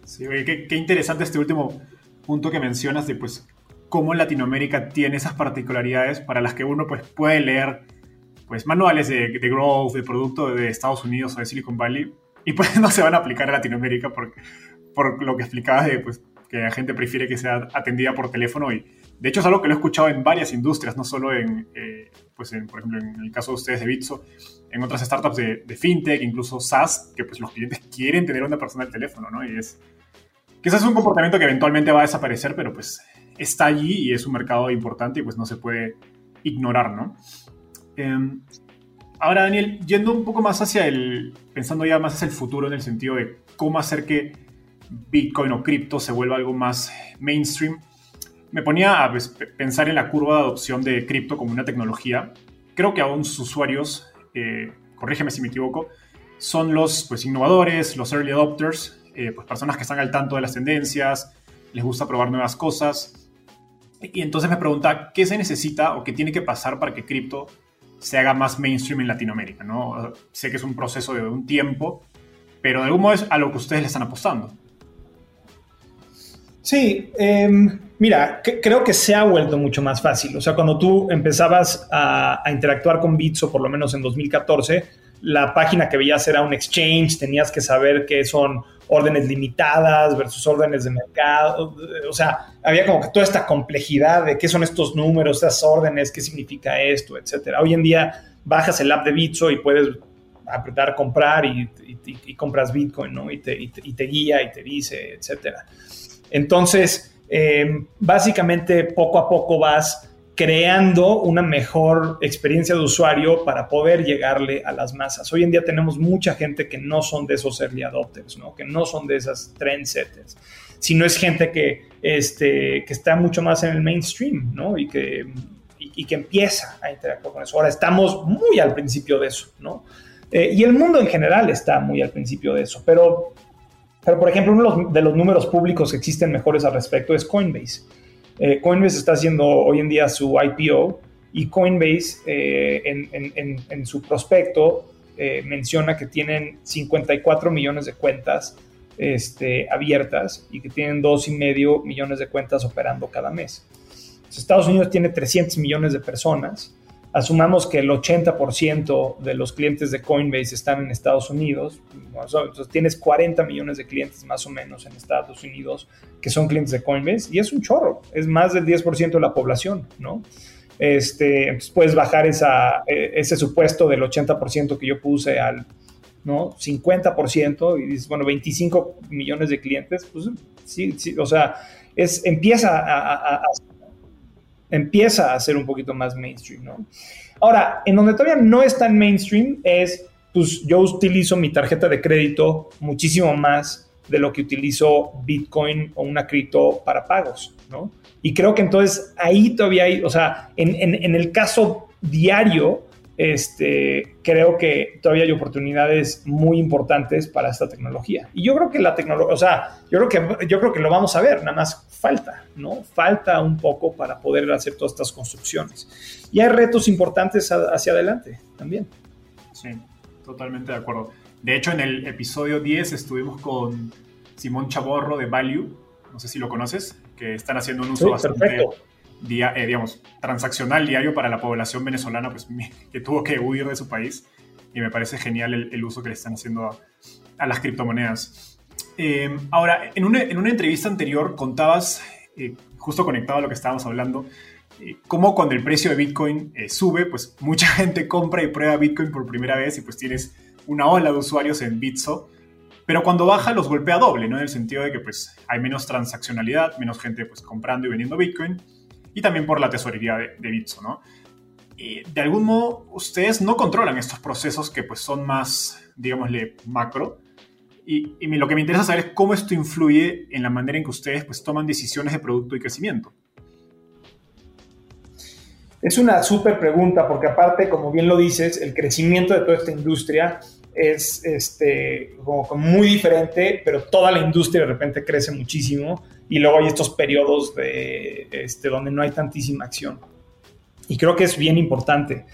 Sí, oye, qué, interesante este último punto que mencionas de pues cómo Latinoamérica tiene esas particularidades para las que uno pues puede leer pues manuales de, de growth, de producto de Estados Unidos o de Silicon Valley y pues no se van a aplicar a Latinoamérica porque por lo que explicabas de pues, que la gente prefiere que sea atendida por teléfono y de hecho es algo que lo he escuchado en varias industrias, no solo en, eh, pues por ejemplo, en el caso de ustedes de Bitso, en otras startups de, fintech, incluso SaaS, que pues los clientes quieren tener una persona al teléfono, ¿no? Y es, quizás es un comportamiento que eventualmente va a desaparecer, pero pues está allí y es un mercado importante y pues no se puede ignorar, ¿no? Em, ahora, Daniel, yendo un poco más hacia el, pensando ya más hacia el futuro en el sentido de cómo hacer que Bitcoin o cripto se vuelva algo más mainstream, me ponía a pensar en la curva de adopción de cripto como una tecnología. Creo que aún sus usuarios, eh, corrígeme si me equivoco, son los pues, innovadores, los early adopters, eh, pues, personas que están al tanto de las tendencias, les gusta probar nuevas cosas. Y entonces me pregunta, ¿qué se necesita o qué tiene que pasar para que cripto se haga más mainstream en Latinoamérica? ¿no? Sé que es un proceso de un tiempo, pero de algún modo es a lo que ustedes le están apostando. Sí, em, mira, creo que se ha vuelto mucho más fácil. O sea, cuando tú empezabas a, interactuar con Bitso, por lo menos en 2014, la página que veías era un exchange, tenías que saber qué son órdenes limitadas versus órdenes de mercado. O sea, había como que toda esta complejidad de qué son estos números, estas órdenes, qué significa esto, etcétera. Hoy en día bajas el app de Bitso y puedes apretar comprar y, compras Bitcoin, ¿no? Y te, y te, guía y te dice, etcétera. Entonces, eh, básicamente poco a poco vas creando una mejor experiencia de usuario para poder llegarle a las masas. Hoy en día tenemos mucha gente que no son de esos early adopters, ¿no? que no son de esas trendsetters, sino es gente que, este, que está mucho más en el mainstream ¿no? y, que, y, que empieza a interactuar con eso. Ahora estamos muy al principio de eso, ¿no? Eh, y el mundo en general está muy al principio de eso, pero pero, por ejemplo, uno de los números públicos que existen mejores al respecto es Coinbase. Eh, Coinbase está haciendo hoy en día su IPO y Coinbase eh, en, su prospecto eh, menciona que tienen 54 millones de cuentas este, abiertas y que tienen 2,5 millones de cuentas operando cada mes. Estados Unidos tiene 300 millones de personas asumamos que el 80% de los clientes de Coinbase están en Estados Unidos, entonces tienes 40 millones de clientes más o menos en Estados Unidos que son clientes de Coinbase y es un chorro, es más del 10% de la población, ¿no? Este, entonces puedes bajar esa, e, ese supuesto del 80% que yo puse al ¿no? 50% y dices, bueno, 25 millones de clientes, pues sí, sí o sea, es, empieza a empieza a ser un poquito más mainstream, ¿no? Ahora, en donde todavía no es tan mainstream es, pues yo utilizo mi tarjeta de crédito muchísimo más de lo que utilizo Bitcoin o una cripto para pagos, ¿no? Y creo que entonces ahí todavía hay, o sea, en, en el caso diario, este, creo que todavía hay oportunidades muy importantes para esta tecnología. Y yo creo que la tecnología, o sea, yo creo que, yo creo que lo vamos a ver, nada más falta, ¿no? Falta un poco para poder hacer todas estas construcciones. Y hay retos importantes hacia adelante también. Sí, totalmente de acuerdo. De hecho, en el episodio 10 estuvimos con Simón Chaborro de Value, no sé si lo conoces, que están haciendo un uso bastante día, eh, digamos, transaccional diario para la población venezolana pues, que tuvo que huir de su país. Y me parece genial el, uso que le están haciendo a, las criptomonedas. Eh, ahora, en una, en una, entrevista anterior contabas, eh, justo conectado a lo que estábamos hablando, cómo cuando el precio de Bitcoin sube, pues mucha gente compra y prueba Bitcoin por primera vez y pues tienes una ola de usuarios en Bitso. Pero cuando baja los golpea doble, ¿no? En el sentido de que pues hay menos transaccionalidad, menos gente pues comprando y vendiendo Bitcoin y también por la tesorería de, de Bitso, ¿no? Y de algún modo, ustedes no controlan estos procesos que pues son más, digámosle, macro. Y, y, lo que me interesa saber es cómo esto influye en la manera en que ustedes pues toman decisiones de producto y crecimiento. Es una súper pregunta porque aparte, como bien lo dices, el crecimiento de toda esta industria es este, como, muy diferente, pero toda la industria de repente crece muchísimo y luego hay estos periodos de, este, donde no hay tantísima acción. Y creo que es bien importante.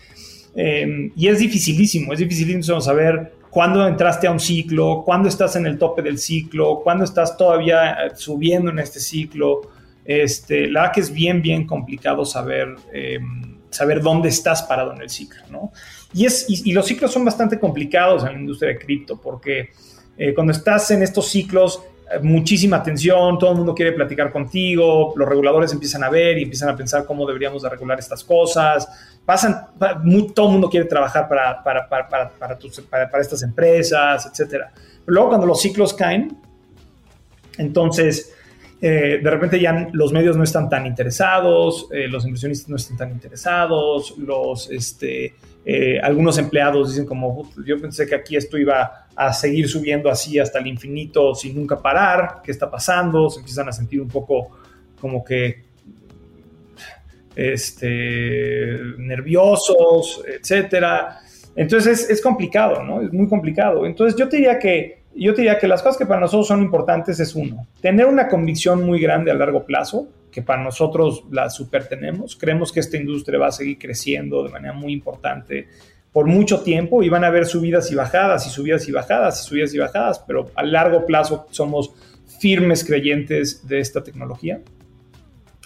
Em, y es dificilísimo, es dificilísimo saber cuándo entraste a un ciclo, cuándo estás en el tope del ciclo, cuándo estás todavía eh, subiendo en este ciclo. Este, la verdad que es bien, bien complicado saber, em, saber dónde estás parado en el ciclo, ¿no? Y, es, y, los ciclos son bastante complicados en la industria de cripto porque eh, cuando estás en estos ciclos muchísima atención, todo el mundo quiere platicar contigo, los reguladores empiezan a ver y empiezan a pensar cómo deberíamos de regular estas cosas, pasan, todo el mundo quiere trabajar para, para, para, para, estas empresas, etc. Pero luego cuando los ciclos caen, entonces eh, de repente ya los medios no están tan interesados, eh, los inversionistas no están tan interesados, los, este, eh, algunos empleados dicen como, yo pensé que aquí esto iba a seguir subiendo así hasta el infinito sin nunca parar, ¿qué está pasando? Se empiezan a sentir un poco como que este, nerviosos, etcétera. Entonces es, complicado, ¿no? Es muy complicado. Entonces yo diría que yo te diría que las cosas que para nosotros son importantes es uno, tener una convicción muy grande a largo plazo, que para nosotros la super tenemos. Creemos que esta industria va a seguir creciendo de manera muy importante por mucho tiempo y van a haber subidas y bajadas y subidas y bajadas y subidas y bajadas, pero a largo plazo somos firmes creyentes de esta tecnología.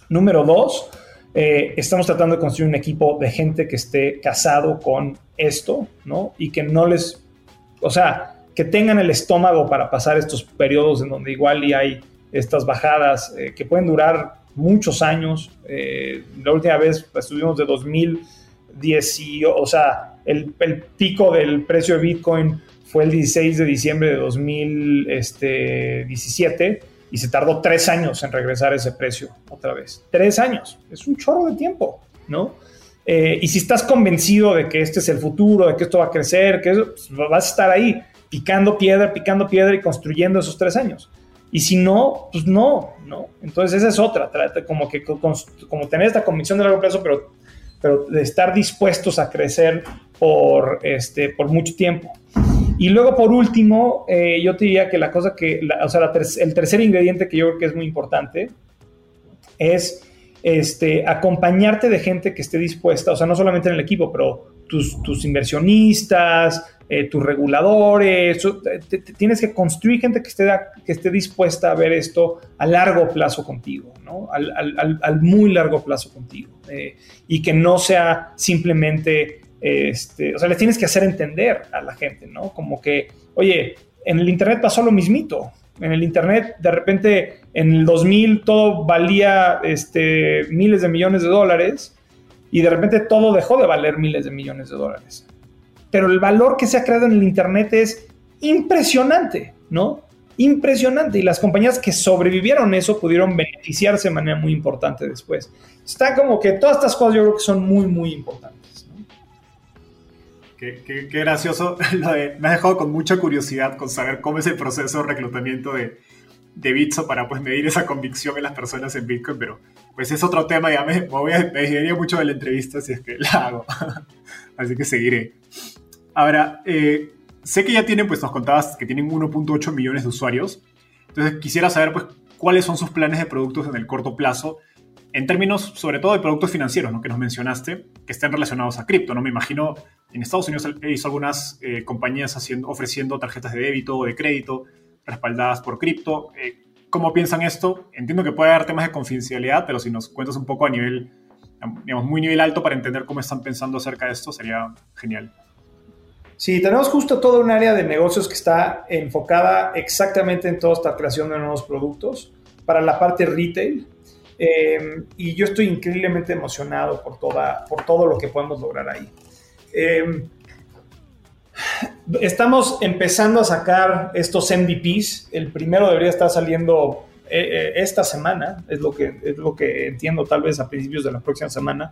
Número dos, eh, estamos tratando de construir un equipo de gente que esté casado con esto, ¿no? Y que no les, o sea, que tengan el estómago para pasar estos periodos en donde igual y hay estas bajadas eh, que pueden durar muchos años. Eh, la última vez estuvimos de 2010, o sea, el, pico del precio de Bitcoin fue el 16 de diciembre de 2017 y se tardó tres años en regresar ese precio otra vez. Tres años, es un chorro de tiempo, ¿no? Eh, y si estás convencido de que este es el futuro, de que esto va a crecer, que pues, vas a estar ahí picando piedra, picando piedra y construyendo esos tres años. Y si no, pues no, ¿no? Entonces esa es otra, como que como tener esta convicción de largo plazo, pero, pero de estar dispuestos a crecer por, este, por mucho tiempo. Y luego, por último, eh, yo te diría que la cosa que, o sea, el tercer ingrediente que yo creo que es muy importante es este, acompañarte de gente que esté dispuesta, o sea, no solamente en el equipo, pero tus, inversionistas, eh, tus reguladores, tienes que construir gente que esté, que esté dispuesta a ver esto a largo plazo contigo, ¿no? Al, muy largo plazo contigo. Eh, y que no sea simplemente, este, o sea, le tienes que hacer entender a la gente, ¿no? Como que, oye, en el Internet pasó lo mismito. En el Internet, de repente, en el 2000 todo valía este, miles de millones de dólares y de repente todo dejó de valer miles de millones de dólares pero el valor que se ha creado en el Internet es impresionante, ¿no? Impresionante. Y las compañías que sobrevivieron eso pudieron beneficiarse de manera muy importante después. Está como que todas estas cosas yo creo que son muy, muy importantes. ¿no? Qué, gracioso. me ha dejado con mucha curiosidad con saber cómo es el proceso de reclutamiento de, de Bitso para pues medir esa convicción en las personas en Bitcoin, pero pues es otro tema, ya me, voy a, me mucho de la entrevista si es que la hago, así que seguiré. Ahora, eh, sé que ya tienen, pues nos contabas que tienen 1.8 millones de usuarios. Entonces quisiera saber, pues, cuáles son sus planes de productos en el corto plazo, en términos, sobre todo, de productos financieros, ¿no? Que nos mencionaste, que estén relacionados a cripto, ¿no? Me imagino, en Estados Unidos visto algunas eh, compañías haciendo, ofreciendo tarjetas de débito o de crédito respaldadas por cripto. Eh, ¿Cómo piensan esto? Entiendo que puede haber temas de confidencialidad, pero si nos cuentas un poco a nivel, digamos, muy nivel alto para entender cómo están pensando acerca de esto, sería genial. Sí, tenemos justo toda un área de negocios que está enfocada exactamente en toda esta creación de nuevos productos para la parte retail. Em, y yo estoy increíblemente emocionado por, toda, por todo lo que podemos lograr ahí. Em, estamos empezando a sacar estos MVPs. El primero debería estar saliendo eh, eh, esta semana, es lo, que, es lo que entiendo, tal vez a principios de la próxima semana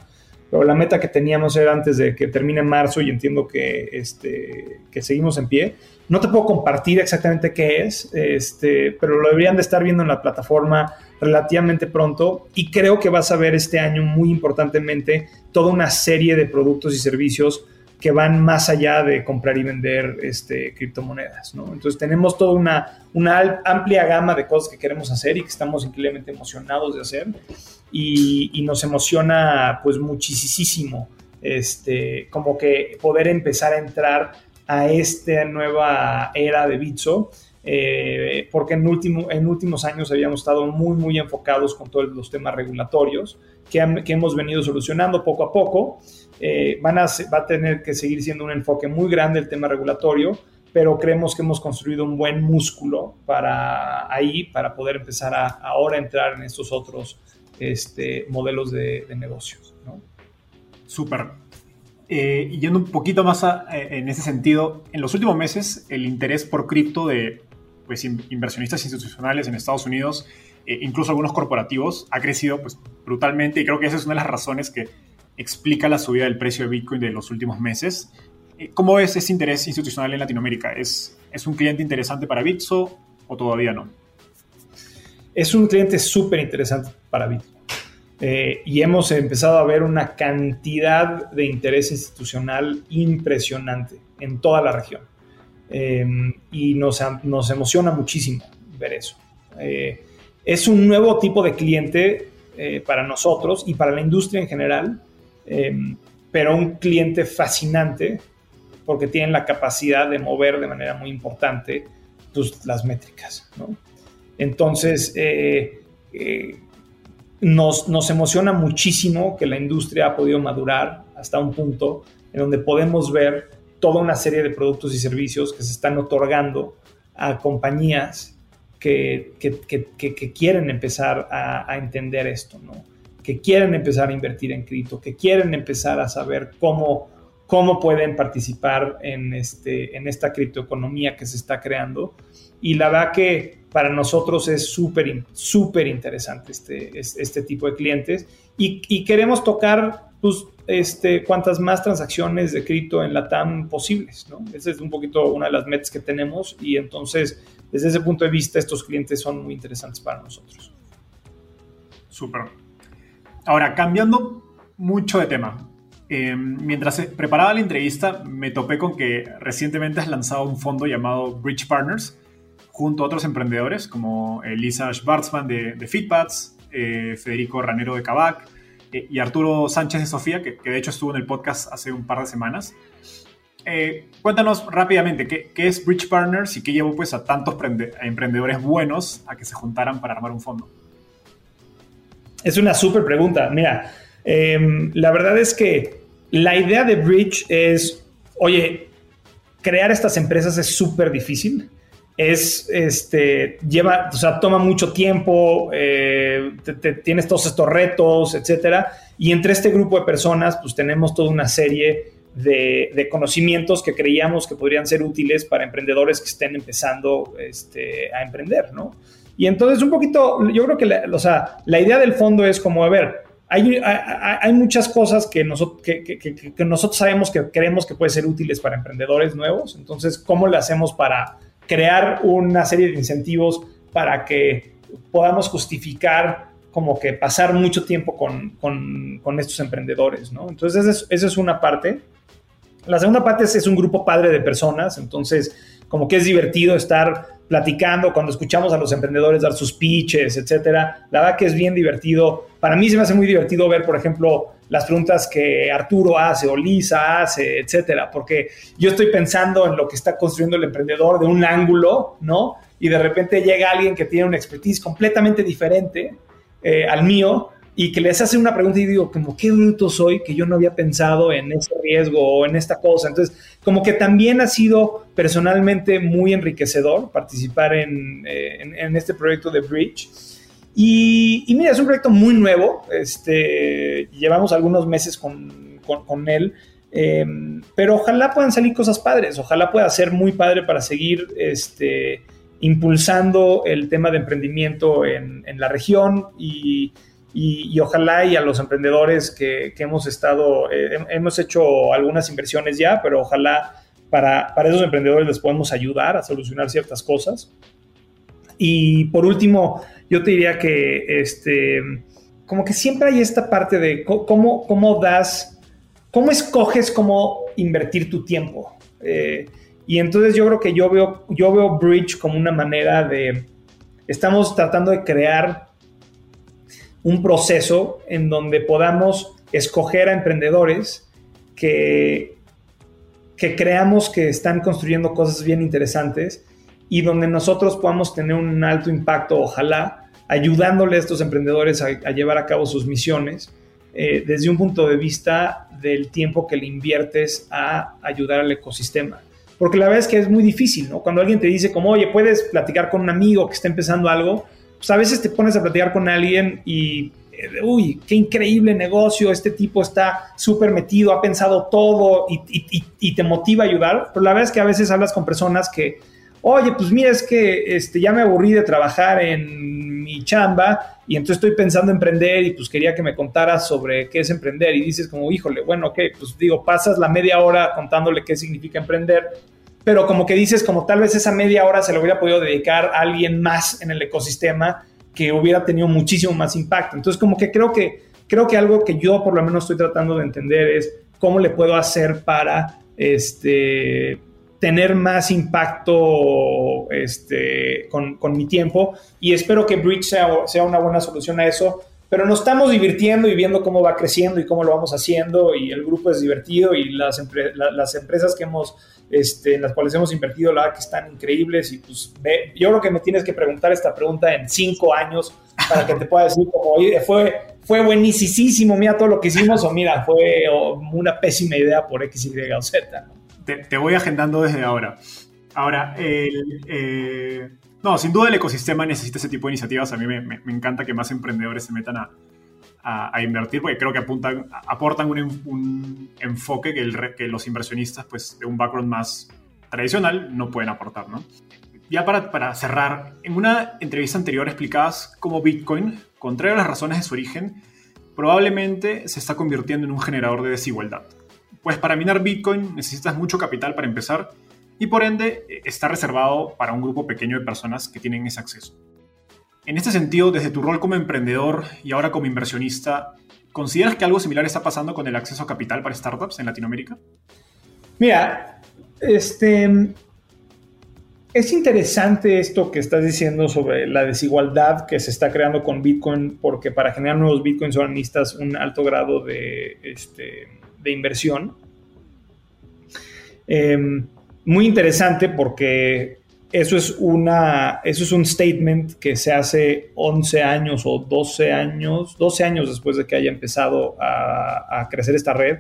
pero la meta que teníamos era antes de que termine marzo y entiendo que, este, que seguimos en pie. No te puedo compartir exactamente qué es, este, pero lo deberían de estar viendo en la plataforma relativamente pronto y creo que vas a ver este año muy importantemente toda una serie de productos y servicios que van más allá de comprar y vender este, criptomonedas. ¿no? Entonces tenemos toda una, una amplia gama de cosas que queremos hacer y que estamos increíblemente emocionados de hacer y, nos emociona pues muchísimo este, como que poder empezar a entrar a esta nueva era de Bitso. Eh, porque en, último, en últimos años habíamos estado muy, muy enfocados con todos los temas regulatorios que, que hemos venido solucionando poco a poco. Eh, van a, va a tener que seguir siendo un enfoque muy grande el tema regulatorio, pero creemos que hemos construido un buen músculo para ahí, para poder empezar a ahora entrar en estos otros este, modelos de, negocios. ¿no? Súper. Eh, yendo un poquito más en ese sentido, en los últimos meses el interés por cripto de pues, inversionistas institucionales en Estados Unidos, eh, incluso algunos corporativos, ha crecido pues, brutalmente y creo que esa es una de las razones que explica la subida del precio de Bitcoin de los últimos meses. Eh, ¿Cómo es ese interés institucional en Latinoamérica? ¿Es, ¿Es un cliente interesante para Bitso o todavía no? Es un cliente súper interesante para Bitso. Eh, y hemos empezado a ver una cantidad de interés institucional impresionante en toda la región. Eh, y nos, nos, emociona muchísimo ver eso. es un nuevo tipo de cliente para nosotros y para la industria en general, pero un cliente fascinante porque tienen la capacidad de mover de manera muy importante pues, las métricas. Entonces, eh, eh, nos, nos, emociona muchísimo que la industria ha podido madurar hasta un punto en donde podemos ver toda una serie de productos y servicios que se están otorgando a compañías que, que, quieren empezar a, a, entender esto, ¿no? Que quieren empezar a invertir en cripto, que quieren empezar a saber cómo cómo pueden participar en, este, en esta criptoeconomía que se está creando. Y la verdad que para nosotros es súper, súper interesante este, este tipo de clientes y, queremos tocar pues, este, cuantas más transacciones de cripto en la TAM posibles. ¿no? Esa es un poquito una de las metas que tenemos y entonces desde ese punto de vista estos clientes son muy interesantes para nosotros. Súper. Ahora, cambiando mucho de tema, eh, mientras preparaba la entrevista, me topé con que recientemente has lanzado un fondo llamado Bridge Partners junto a otros emprendedores como Elisa Schwarzman de, de Fitpads, eh, Federico Ranero de Cabac eh, y Arturo Sánchez de Sofía, que, de hecho estuvo en el podcast hace un par de semanas. cuéntanos rápidamente ¿qué, ¿qué, es Bridge Partners y qué llevó pues, a tantos emprendedores buenos a que se juntaran para armar un fondo. Es una súper pregunta. Mira, la verdad es que la idea de Bridge es, oye, crear estas empresas es súper difícil. Es, este, lleva, o sea, toma mucho tiempo, eh, tienes todos estos retos, etcétera. Y entre este grupo de personas, pues tenemos toda una serie de, conocimientos que creíamos que podrían ser útiles para emprendedores que estén empezando este, a emprender, ¿no? Y entonces un poquito, yo creo que la, o sea, la idea del fondo es como, a ver, hay, muchas cosas que, nosotros, que, nosotros sabemos que creemos que pueden ser útiles para emprendedores nuevos. Entonces, ¿cómo le hacemos para crear una serie de incentivos para que podamos justificar como que pasar mucho tiempo con, estos emprendedores? ¿no? Entonces, esa es, una parte. La segunda parte es, es un grupo padre de personas. Entonces, como que es divertido estar platicando, cuando escuchamos a los emprendedores dar sus pitches, etcétera. La verdad que es bien divertido. Para mí se me hace muy divertido ver, por ejemplo, las preguntas que Arturo hace o Lisa hace, etcétera, porque yo estoy pensando en lo que está construyendo el emprendedor de un ángulo, ¿no? Y de repente llega alguien que tiene una expertise completamente diferente eh, al mío y que les hace una pregunta y digo, como, qué bruto soy que yo no había pensado en ese riesgo o en esta cosa. Entonces, como que también ha sido personalmente muy enriquecedor participar en, eh, este proyecto de Bridge. Y, mira, es un proyecto muy nuevo, este, llevamos algunos meses con, él, eh, pero ojalá puedan salir cosas padres, ojalá pueda ser muy padre para seguir este, impulsando el tema de emprendimiento en, en la región y y, ojalá y a los emprendedores que, hemos estado, eh, hemos hecho algunas inversiones ya, pero ojalá para, para, esos emprendedores les podemos ayudar a solucionar ciertas cosas. Y por último, yo te diría que este, como que siempre hay esta parte de cómo, cómo das, cómo escoges cómo invertir tu tiempo. Eh, y entonces yo creo que yo veo, yo veo Bridge como una manera de, estamos tratando de crear un proceso en donde podamos escoger a emprendedores que, que creamos que están construyendo cosas bien interesantes y donde nosotros podamos tener un alto impacto, ojalá, ayudándole a estos emprendedores a, llevar a cabo sus misiones eh, desde un punto de vista del tiempo que le inviertes a ayudar al ecosistema. porque la verdad es que es muy difícil, ¿no? Cuando alguien te dice como, oye, puedes platicar con un amigo que está empezando algo, pues a veces te pones a platicar con alguien y, eh, uy, qué increíble negocio, este tipo está súper metido, ha pensado todo y, te motiva a ayudar, pero la verdad es que a veces hablas con personas que, oye, pues mira, es que este, ya me aburrí de trabajar en mi chamba y entonces estoy pensando en emprender y pues quería que me contaras sobre qué es emprender y dices como, híjole, bueno, ok, pues digo, pasas la media hora contándole qué significa emprender, pero como que dices como tal vez esa media hora se lo hubiera podido dedicar a alguien más en el ecosistema que hubiera tenido muchísimo más impacto. Entonces como que creo que creo que algo que yo por lo menos estoy tratando de entender es cómo le puedo hacer para este tener más impacto este, con, mi tiempo y espero que Bridge sea, una buena solución a eso. Pero nos estamos divirtiendo y viendo cómo va creciendo y cómo lo vamos haciendo y el grupo es divertido y las, las empresas que hemos, este, en las cuales hemos invertido, la que están increíbles y pues yo creo que me tienes que preguntar esta pregunta en cinco años para que te pueda decir como, fue, fue buenísimo, mira todo lo que hicimos o mira, fue una pésima idea por X, Y o Z te, voy agendando desde ahora. Ahora, eh, no, sin duda el ecosistema necesita ese tipo de iniciativas. A mí me, encanta que más emprendedores se metan a, invertir porque creo que apuntan, aportan un, enfoque que, los inversionistas pues, de un background más tradicional no pueden aportar. ¿no? Ya para, para cerrar, en una entrevista anterior explicabas cómo Bitcoin, contrario a las razones de su origen, probablemente se está convirtiendo en un generador de desigualdad. Pues para minar Bitcoin necesitas mucho capital para empezar y por ende está reservado para un grupo pequeño de personas que tienen ese acceso. En este sentido, desde tu rol como emprendedor y ahora como inversionista, ¿consideras que algo similar está pasando con el acceso a capital para startups en Latinoamérica? Mira, este, es interesante esto que estás diciendo sobre la desigualdad que se está creando con Bitcoin, porque para generar nuevos Bitcoins son necesitas un alto grado de, este, de inversión. Em, muy interesante porque eso es, una, eso es un statement que se hace 11 años o 12 años, 12 años después de que haya empezado a, crecer esta red,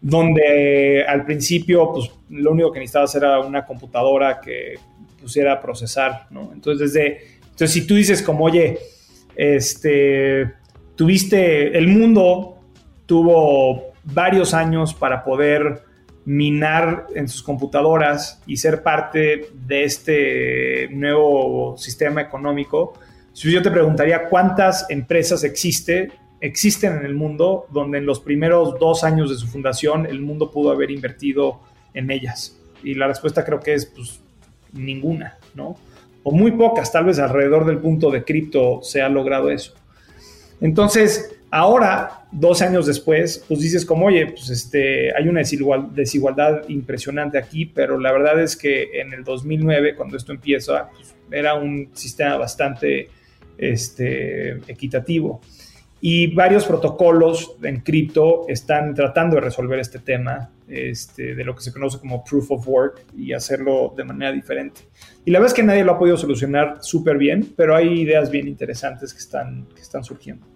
donde al principio pues, lo único que necesitabas era una computadora que pusiera a procesar, ¿no? Entonces, desde, entonces si tú dices como, oye, este, tuviste, el mundo tuvo varios años para poder minar en sus computadoras y ser parte de este nuevo sistema económico, si yo te preguntaría cuántas empresas existe, existen en el mundo donde en los primeros dos años de su fundación el mundo pudo haber invertido en ellas. Y la respuesta creo que es pues, ninguna, ¿no? O muy pocas, tal vez alrededor del punto de cripto se ha logrado eso. Entonces, Ahora, dos años después, pues dices como, oye, pues este, hay una desigualdad impresionante aquí, pero la verdad es que en el 2009, cuando esto empieza, pues, era un sistema bastante este, equitativo. Y varios protocolos en cripto están tratando de resolver este tema este, de lo que se conoce como proof of work y hacerlo de manera diferente. Y la verdad es que nadie lo ha podido solucionar súper bien, pero hay ideas bien interesantes que están, que están surgiendo.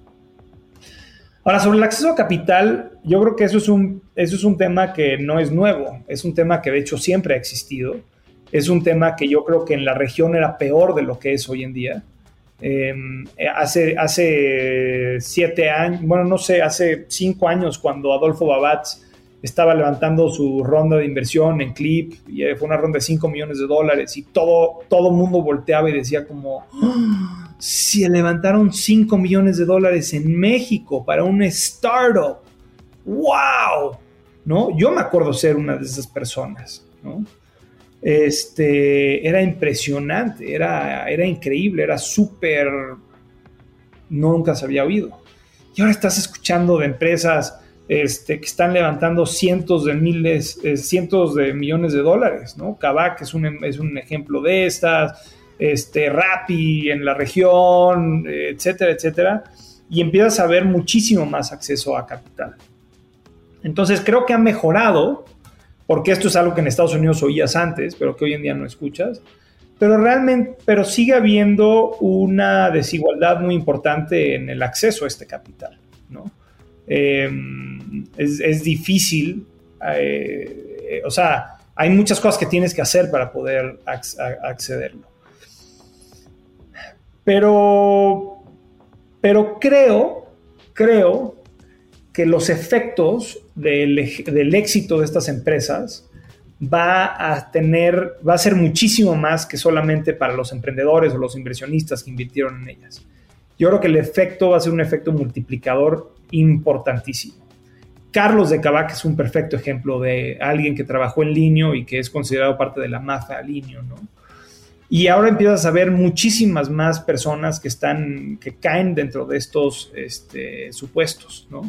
Ahora, sobre el acceso a capital, yo creo que eso es, un, eso es un tema que no es nuevo, es un tema que de hecho siempre ha existido, es un tema que yo creo que en la región era peor de lo que es hoy en día. Em, hace, hace siete años, bueno, no sé, hace cinco años cuando Adolfo Babatz estaba levantando su ronda de inversión en Clip, y fue una ronda de 5 millones de dólares, y todo el mundo volteaba y decía como, se levantaron 5 millones de dólares en México para un startup. ¡Wow! ¿No? Yo me acuerdo ser una de esas personas. Este, era impresionante, era, era increíble, era súper... Nunca se había oído. Y ahora estás escuchando de empresas este, que están levantando cientos de miles, eh, cientos de millones de dólares, ¿no? Kavak es un, es un ejemplo de estas, este, Rappi en la región, etcétera, etcétera, y empiezas a ver muchísimo más acceso a capital. Entonces creo que ha mejorado, porque esto es algo que en Estados Unidos oías antes, pero que hoy en día no escuchas, pero realmente, pero sigue habiendo una desigualdad muy importante en el acceso a este capital, ¿no? Em, es, difícil, eh, o sea, hay muchas cosas que tienes que hacer para poder accederlo. Pero, pero creo, creo que los efectos del, éxito de estas empresas va a tener, va a ser muchísimo más que solamente para los emprendedores o los inversionistas que invirtieron en ellas. Yo creo que el efecto va a ser un efecto multiplicador importantísimo. Carlos de Cabac es un perfecto ejemplo de alguien que trabajó en Linio y que es considerado parte de la mafia Linio, ¿no? Y ahora empiezas a ver muchísimas más personas que están, que caen dentro de estos este, supuestos, ¿no?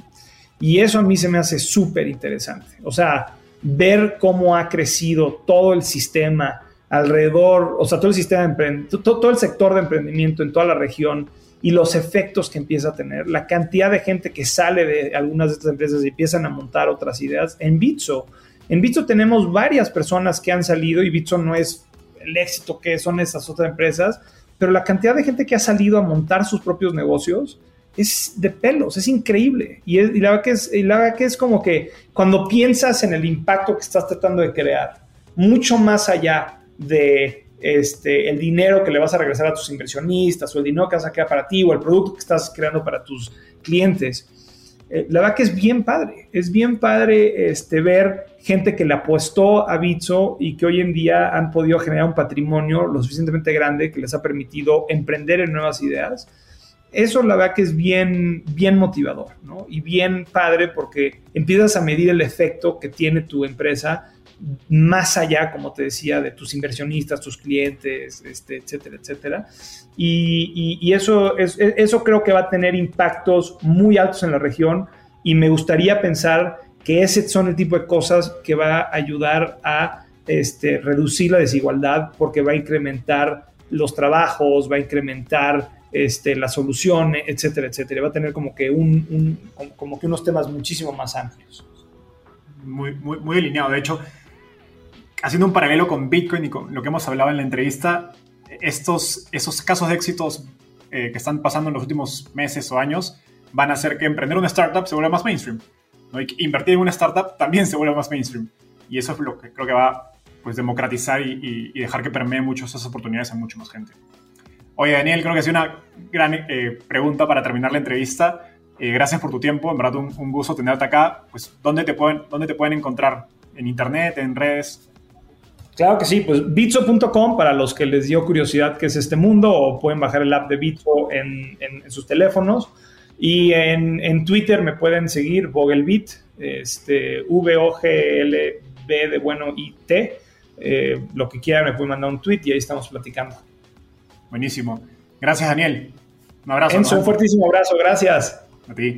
Y eso a mí se me hace súper interesante. O sea, ver cómo ha crecido todo el sistema alrededor, o sea, todo el sistema de todo el sector de emprendimiento en toda la región y los efectos que empieza a tener, la cantidad de gente que sale de algunas de estas empresas y empiezan a montar otras ideas. En Bitso, en Bitso tenemos varias personas que han salido y Bitso no es el éxito que son esas otras empresas, pero la cantidad de gente que ha salido a montar sus propios negocios es de pelos, es increíble. Y, la, verdad que es, la verdad que es como que cuando piensas en el impacto que estás tratando de crear, mucho más allá de este, el dinero que le vas a regresar a tus inversionistas o el dinero que vas a crear para ti o el producto que estás creando para tus clientes. Eh, la verdad que es bien padre, es bien padre este, ver gente que le apostó a Bitso y que hoy en día han podido generar un patrimonio lo suficientemente grande que les ha permitido emprender en nuevas ideas eso la verdad que es bien, bien motivador, ¿no? Y bien padre porque empiezas a medir el efecto que tiene tu empresa más allá, como te decía, de tus inversionistas, tus clientes, este, etcétera, etcétera. Y, eso, es, eso creo que va a tener impactos muy altos en la región y me gustaría pensar que ese son el tipo de cosas que va a ayudar a este, reducir la desigualdad porque va a incrementar los trabajos, va a incrementar este, la solución, etcétera, etcétera. Va a tener como que, un, como que unos temas muchísimo más amplios. Muy, muy, muy delineado. De hecho, haciendo un paralelo con Bitcoin y con lo que hemos hablado en la entrevista, estos, esos casos de éxitos eh, que están pasando en los últimos meses o años van a hacer que emprender una startup se vuelva más mainstream. ¿no? Y invertir en una startup también se vuelva más mainstream. Y eso es lo que creo que va pues, democratizar y, y dejar que permee muchas esas oportunidades a mucha más gente. Oye, Daniel, creo que ha sido una gran eh, pregunta para terminar la entrevista. Eh, gracias por tu tiempo, en verdad un, gusto tenerte acá. Pues, ¿dónde te, pueden, ¿dónde te pueden encontrar? ¿En internet, en redes? Claro que sí, pues bitso.com para los que les dio curiosidad qué es este mundo o pueden bajar el app de Bitso en, sus teléfonos. Y en, Twitter me pueden seguir, Vogelbit, este, V-O-G-L-B de bueno y T. Eh, lo que quieran me pueden mandar un tweet y ahí estamos platicando. Buenísimo. Gracias, Daniel. Un abrazo. Enzo, un fuertísimo abrazo. Gracias. A ti.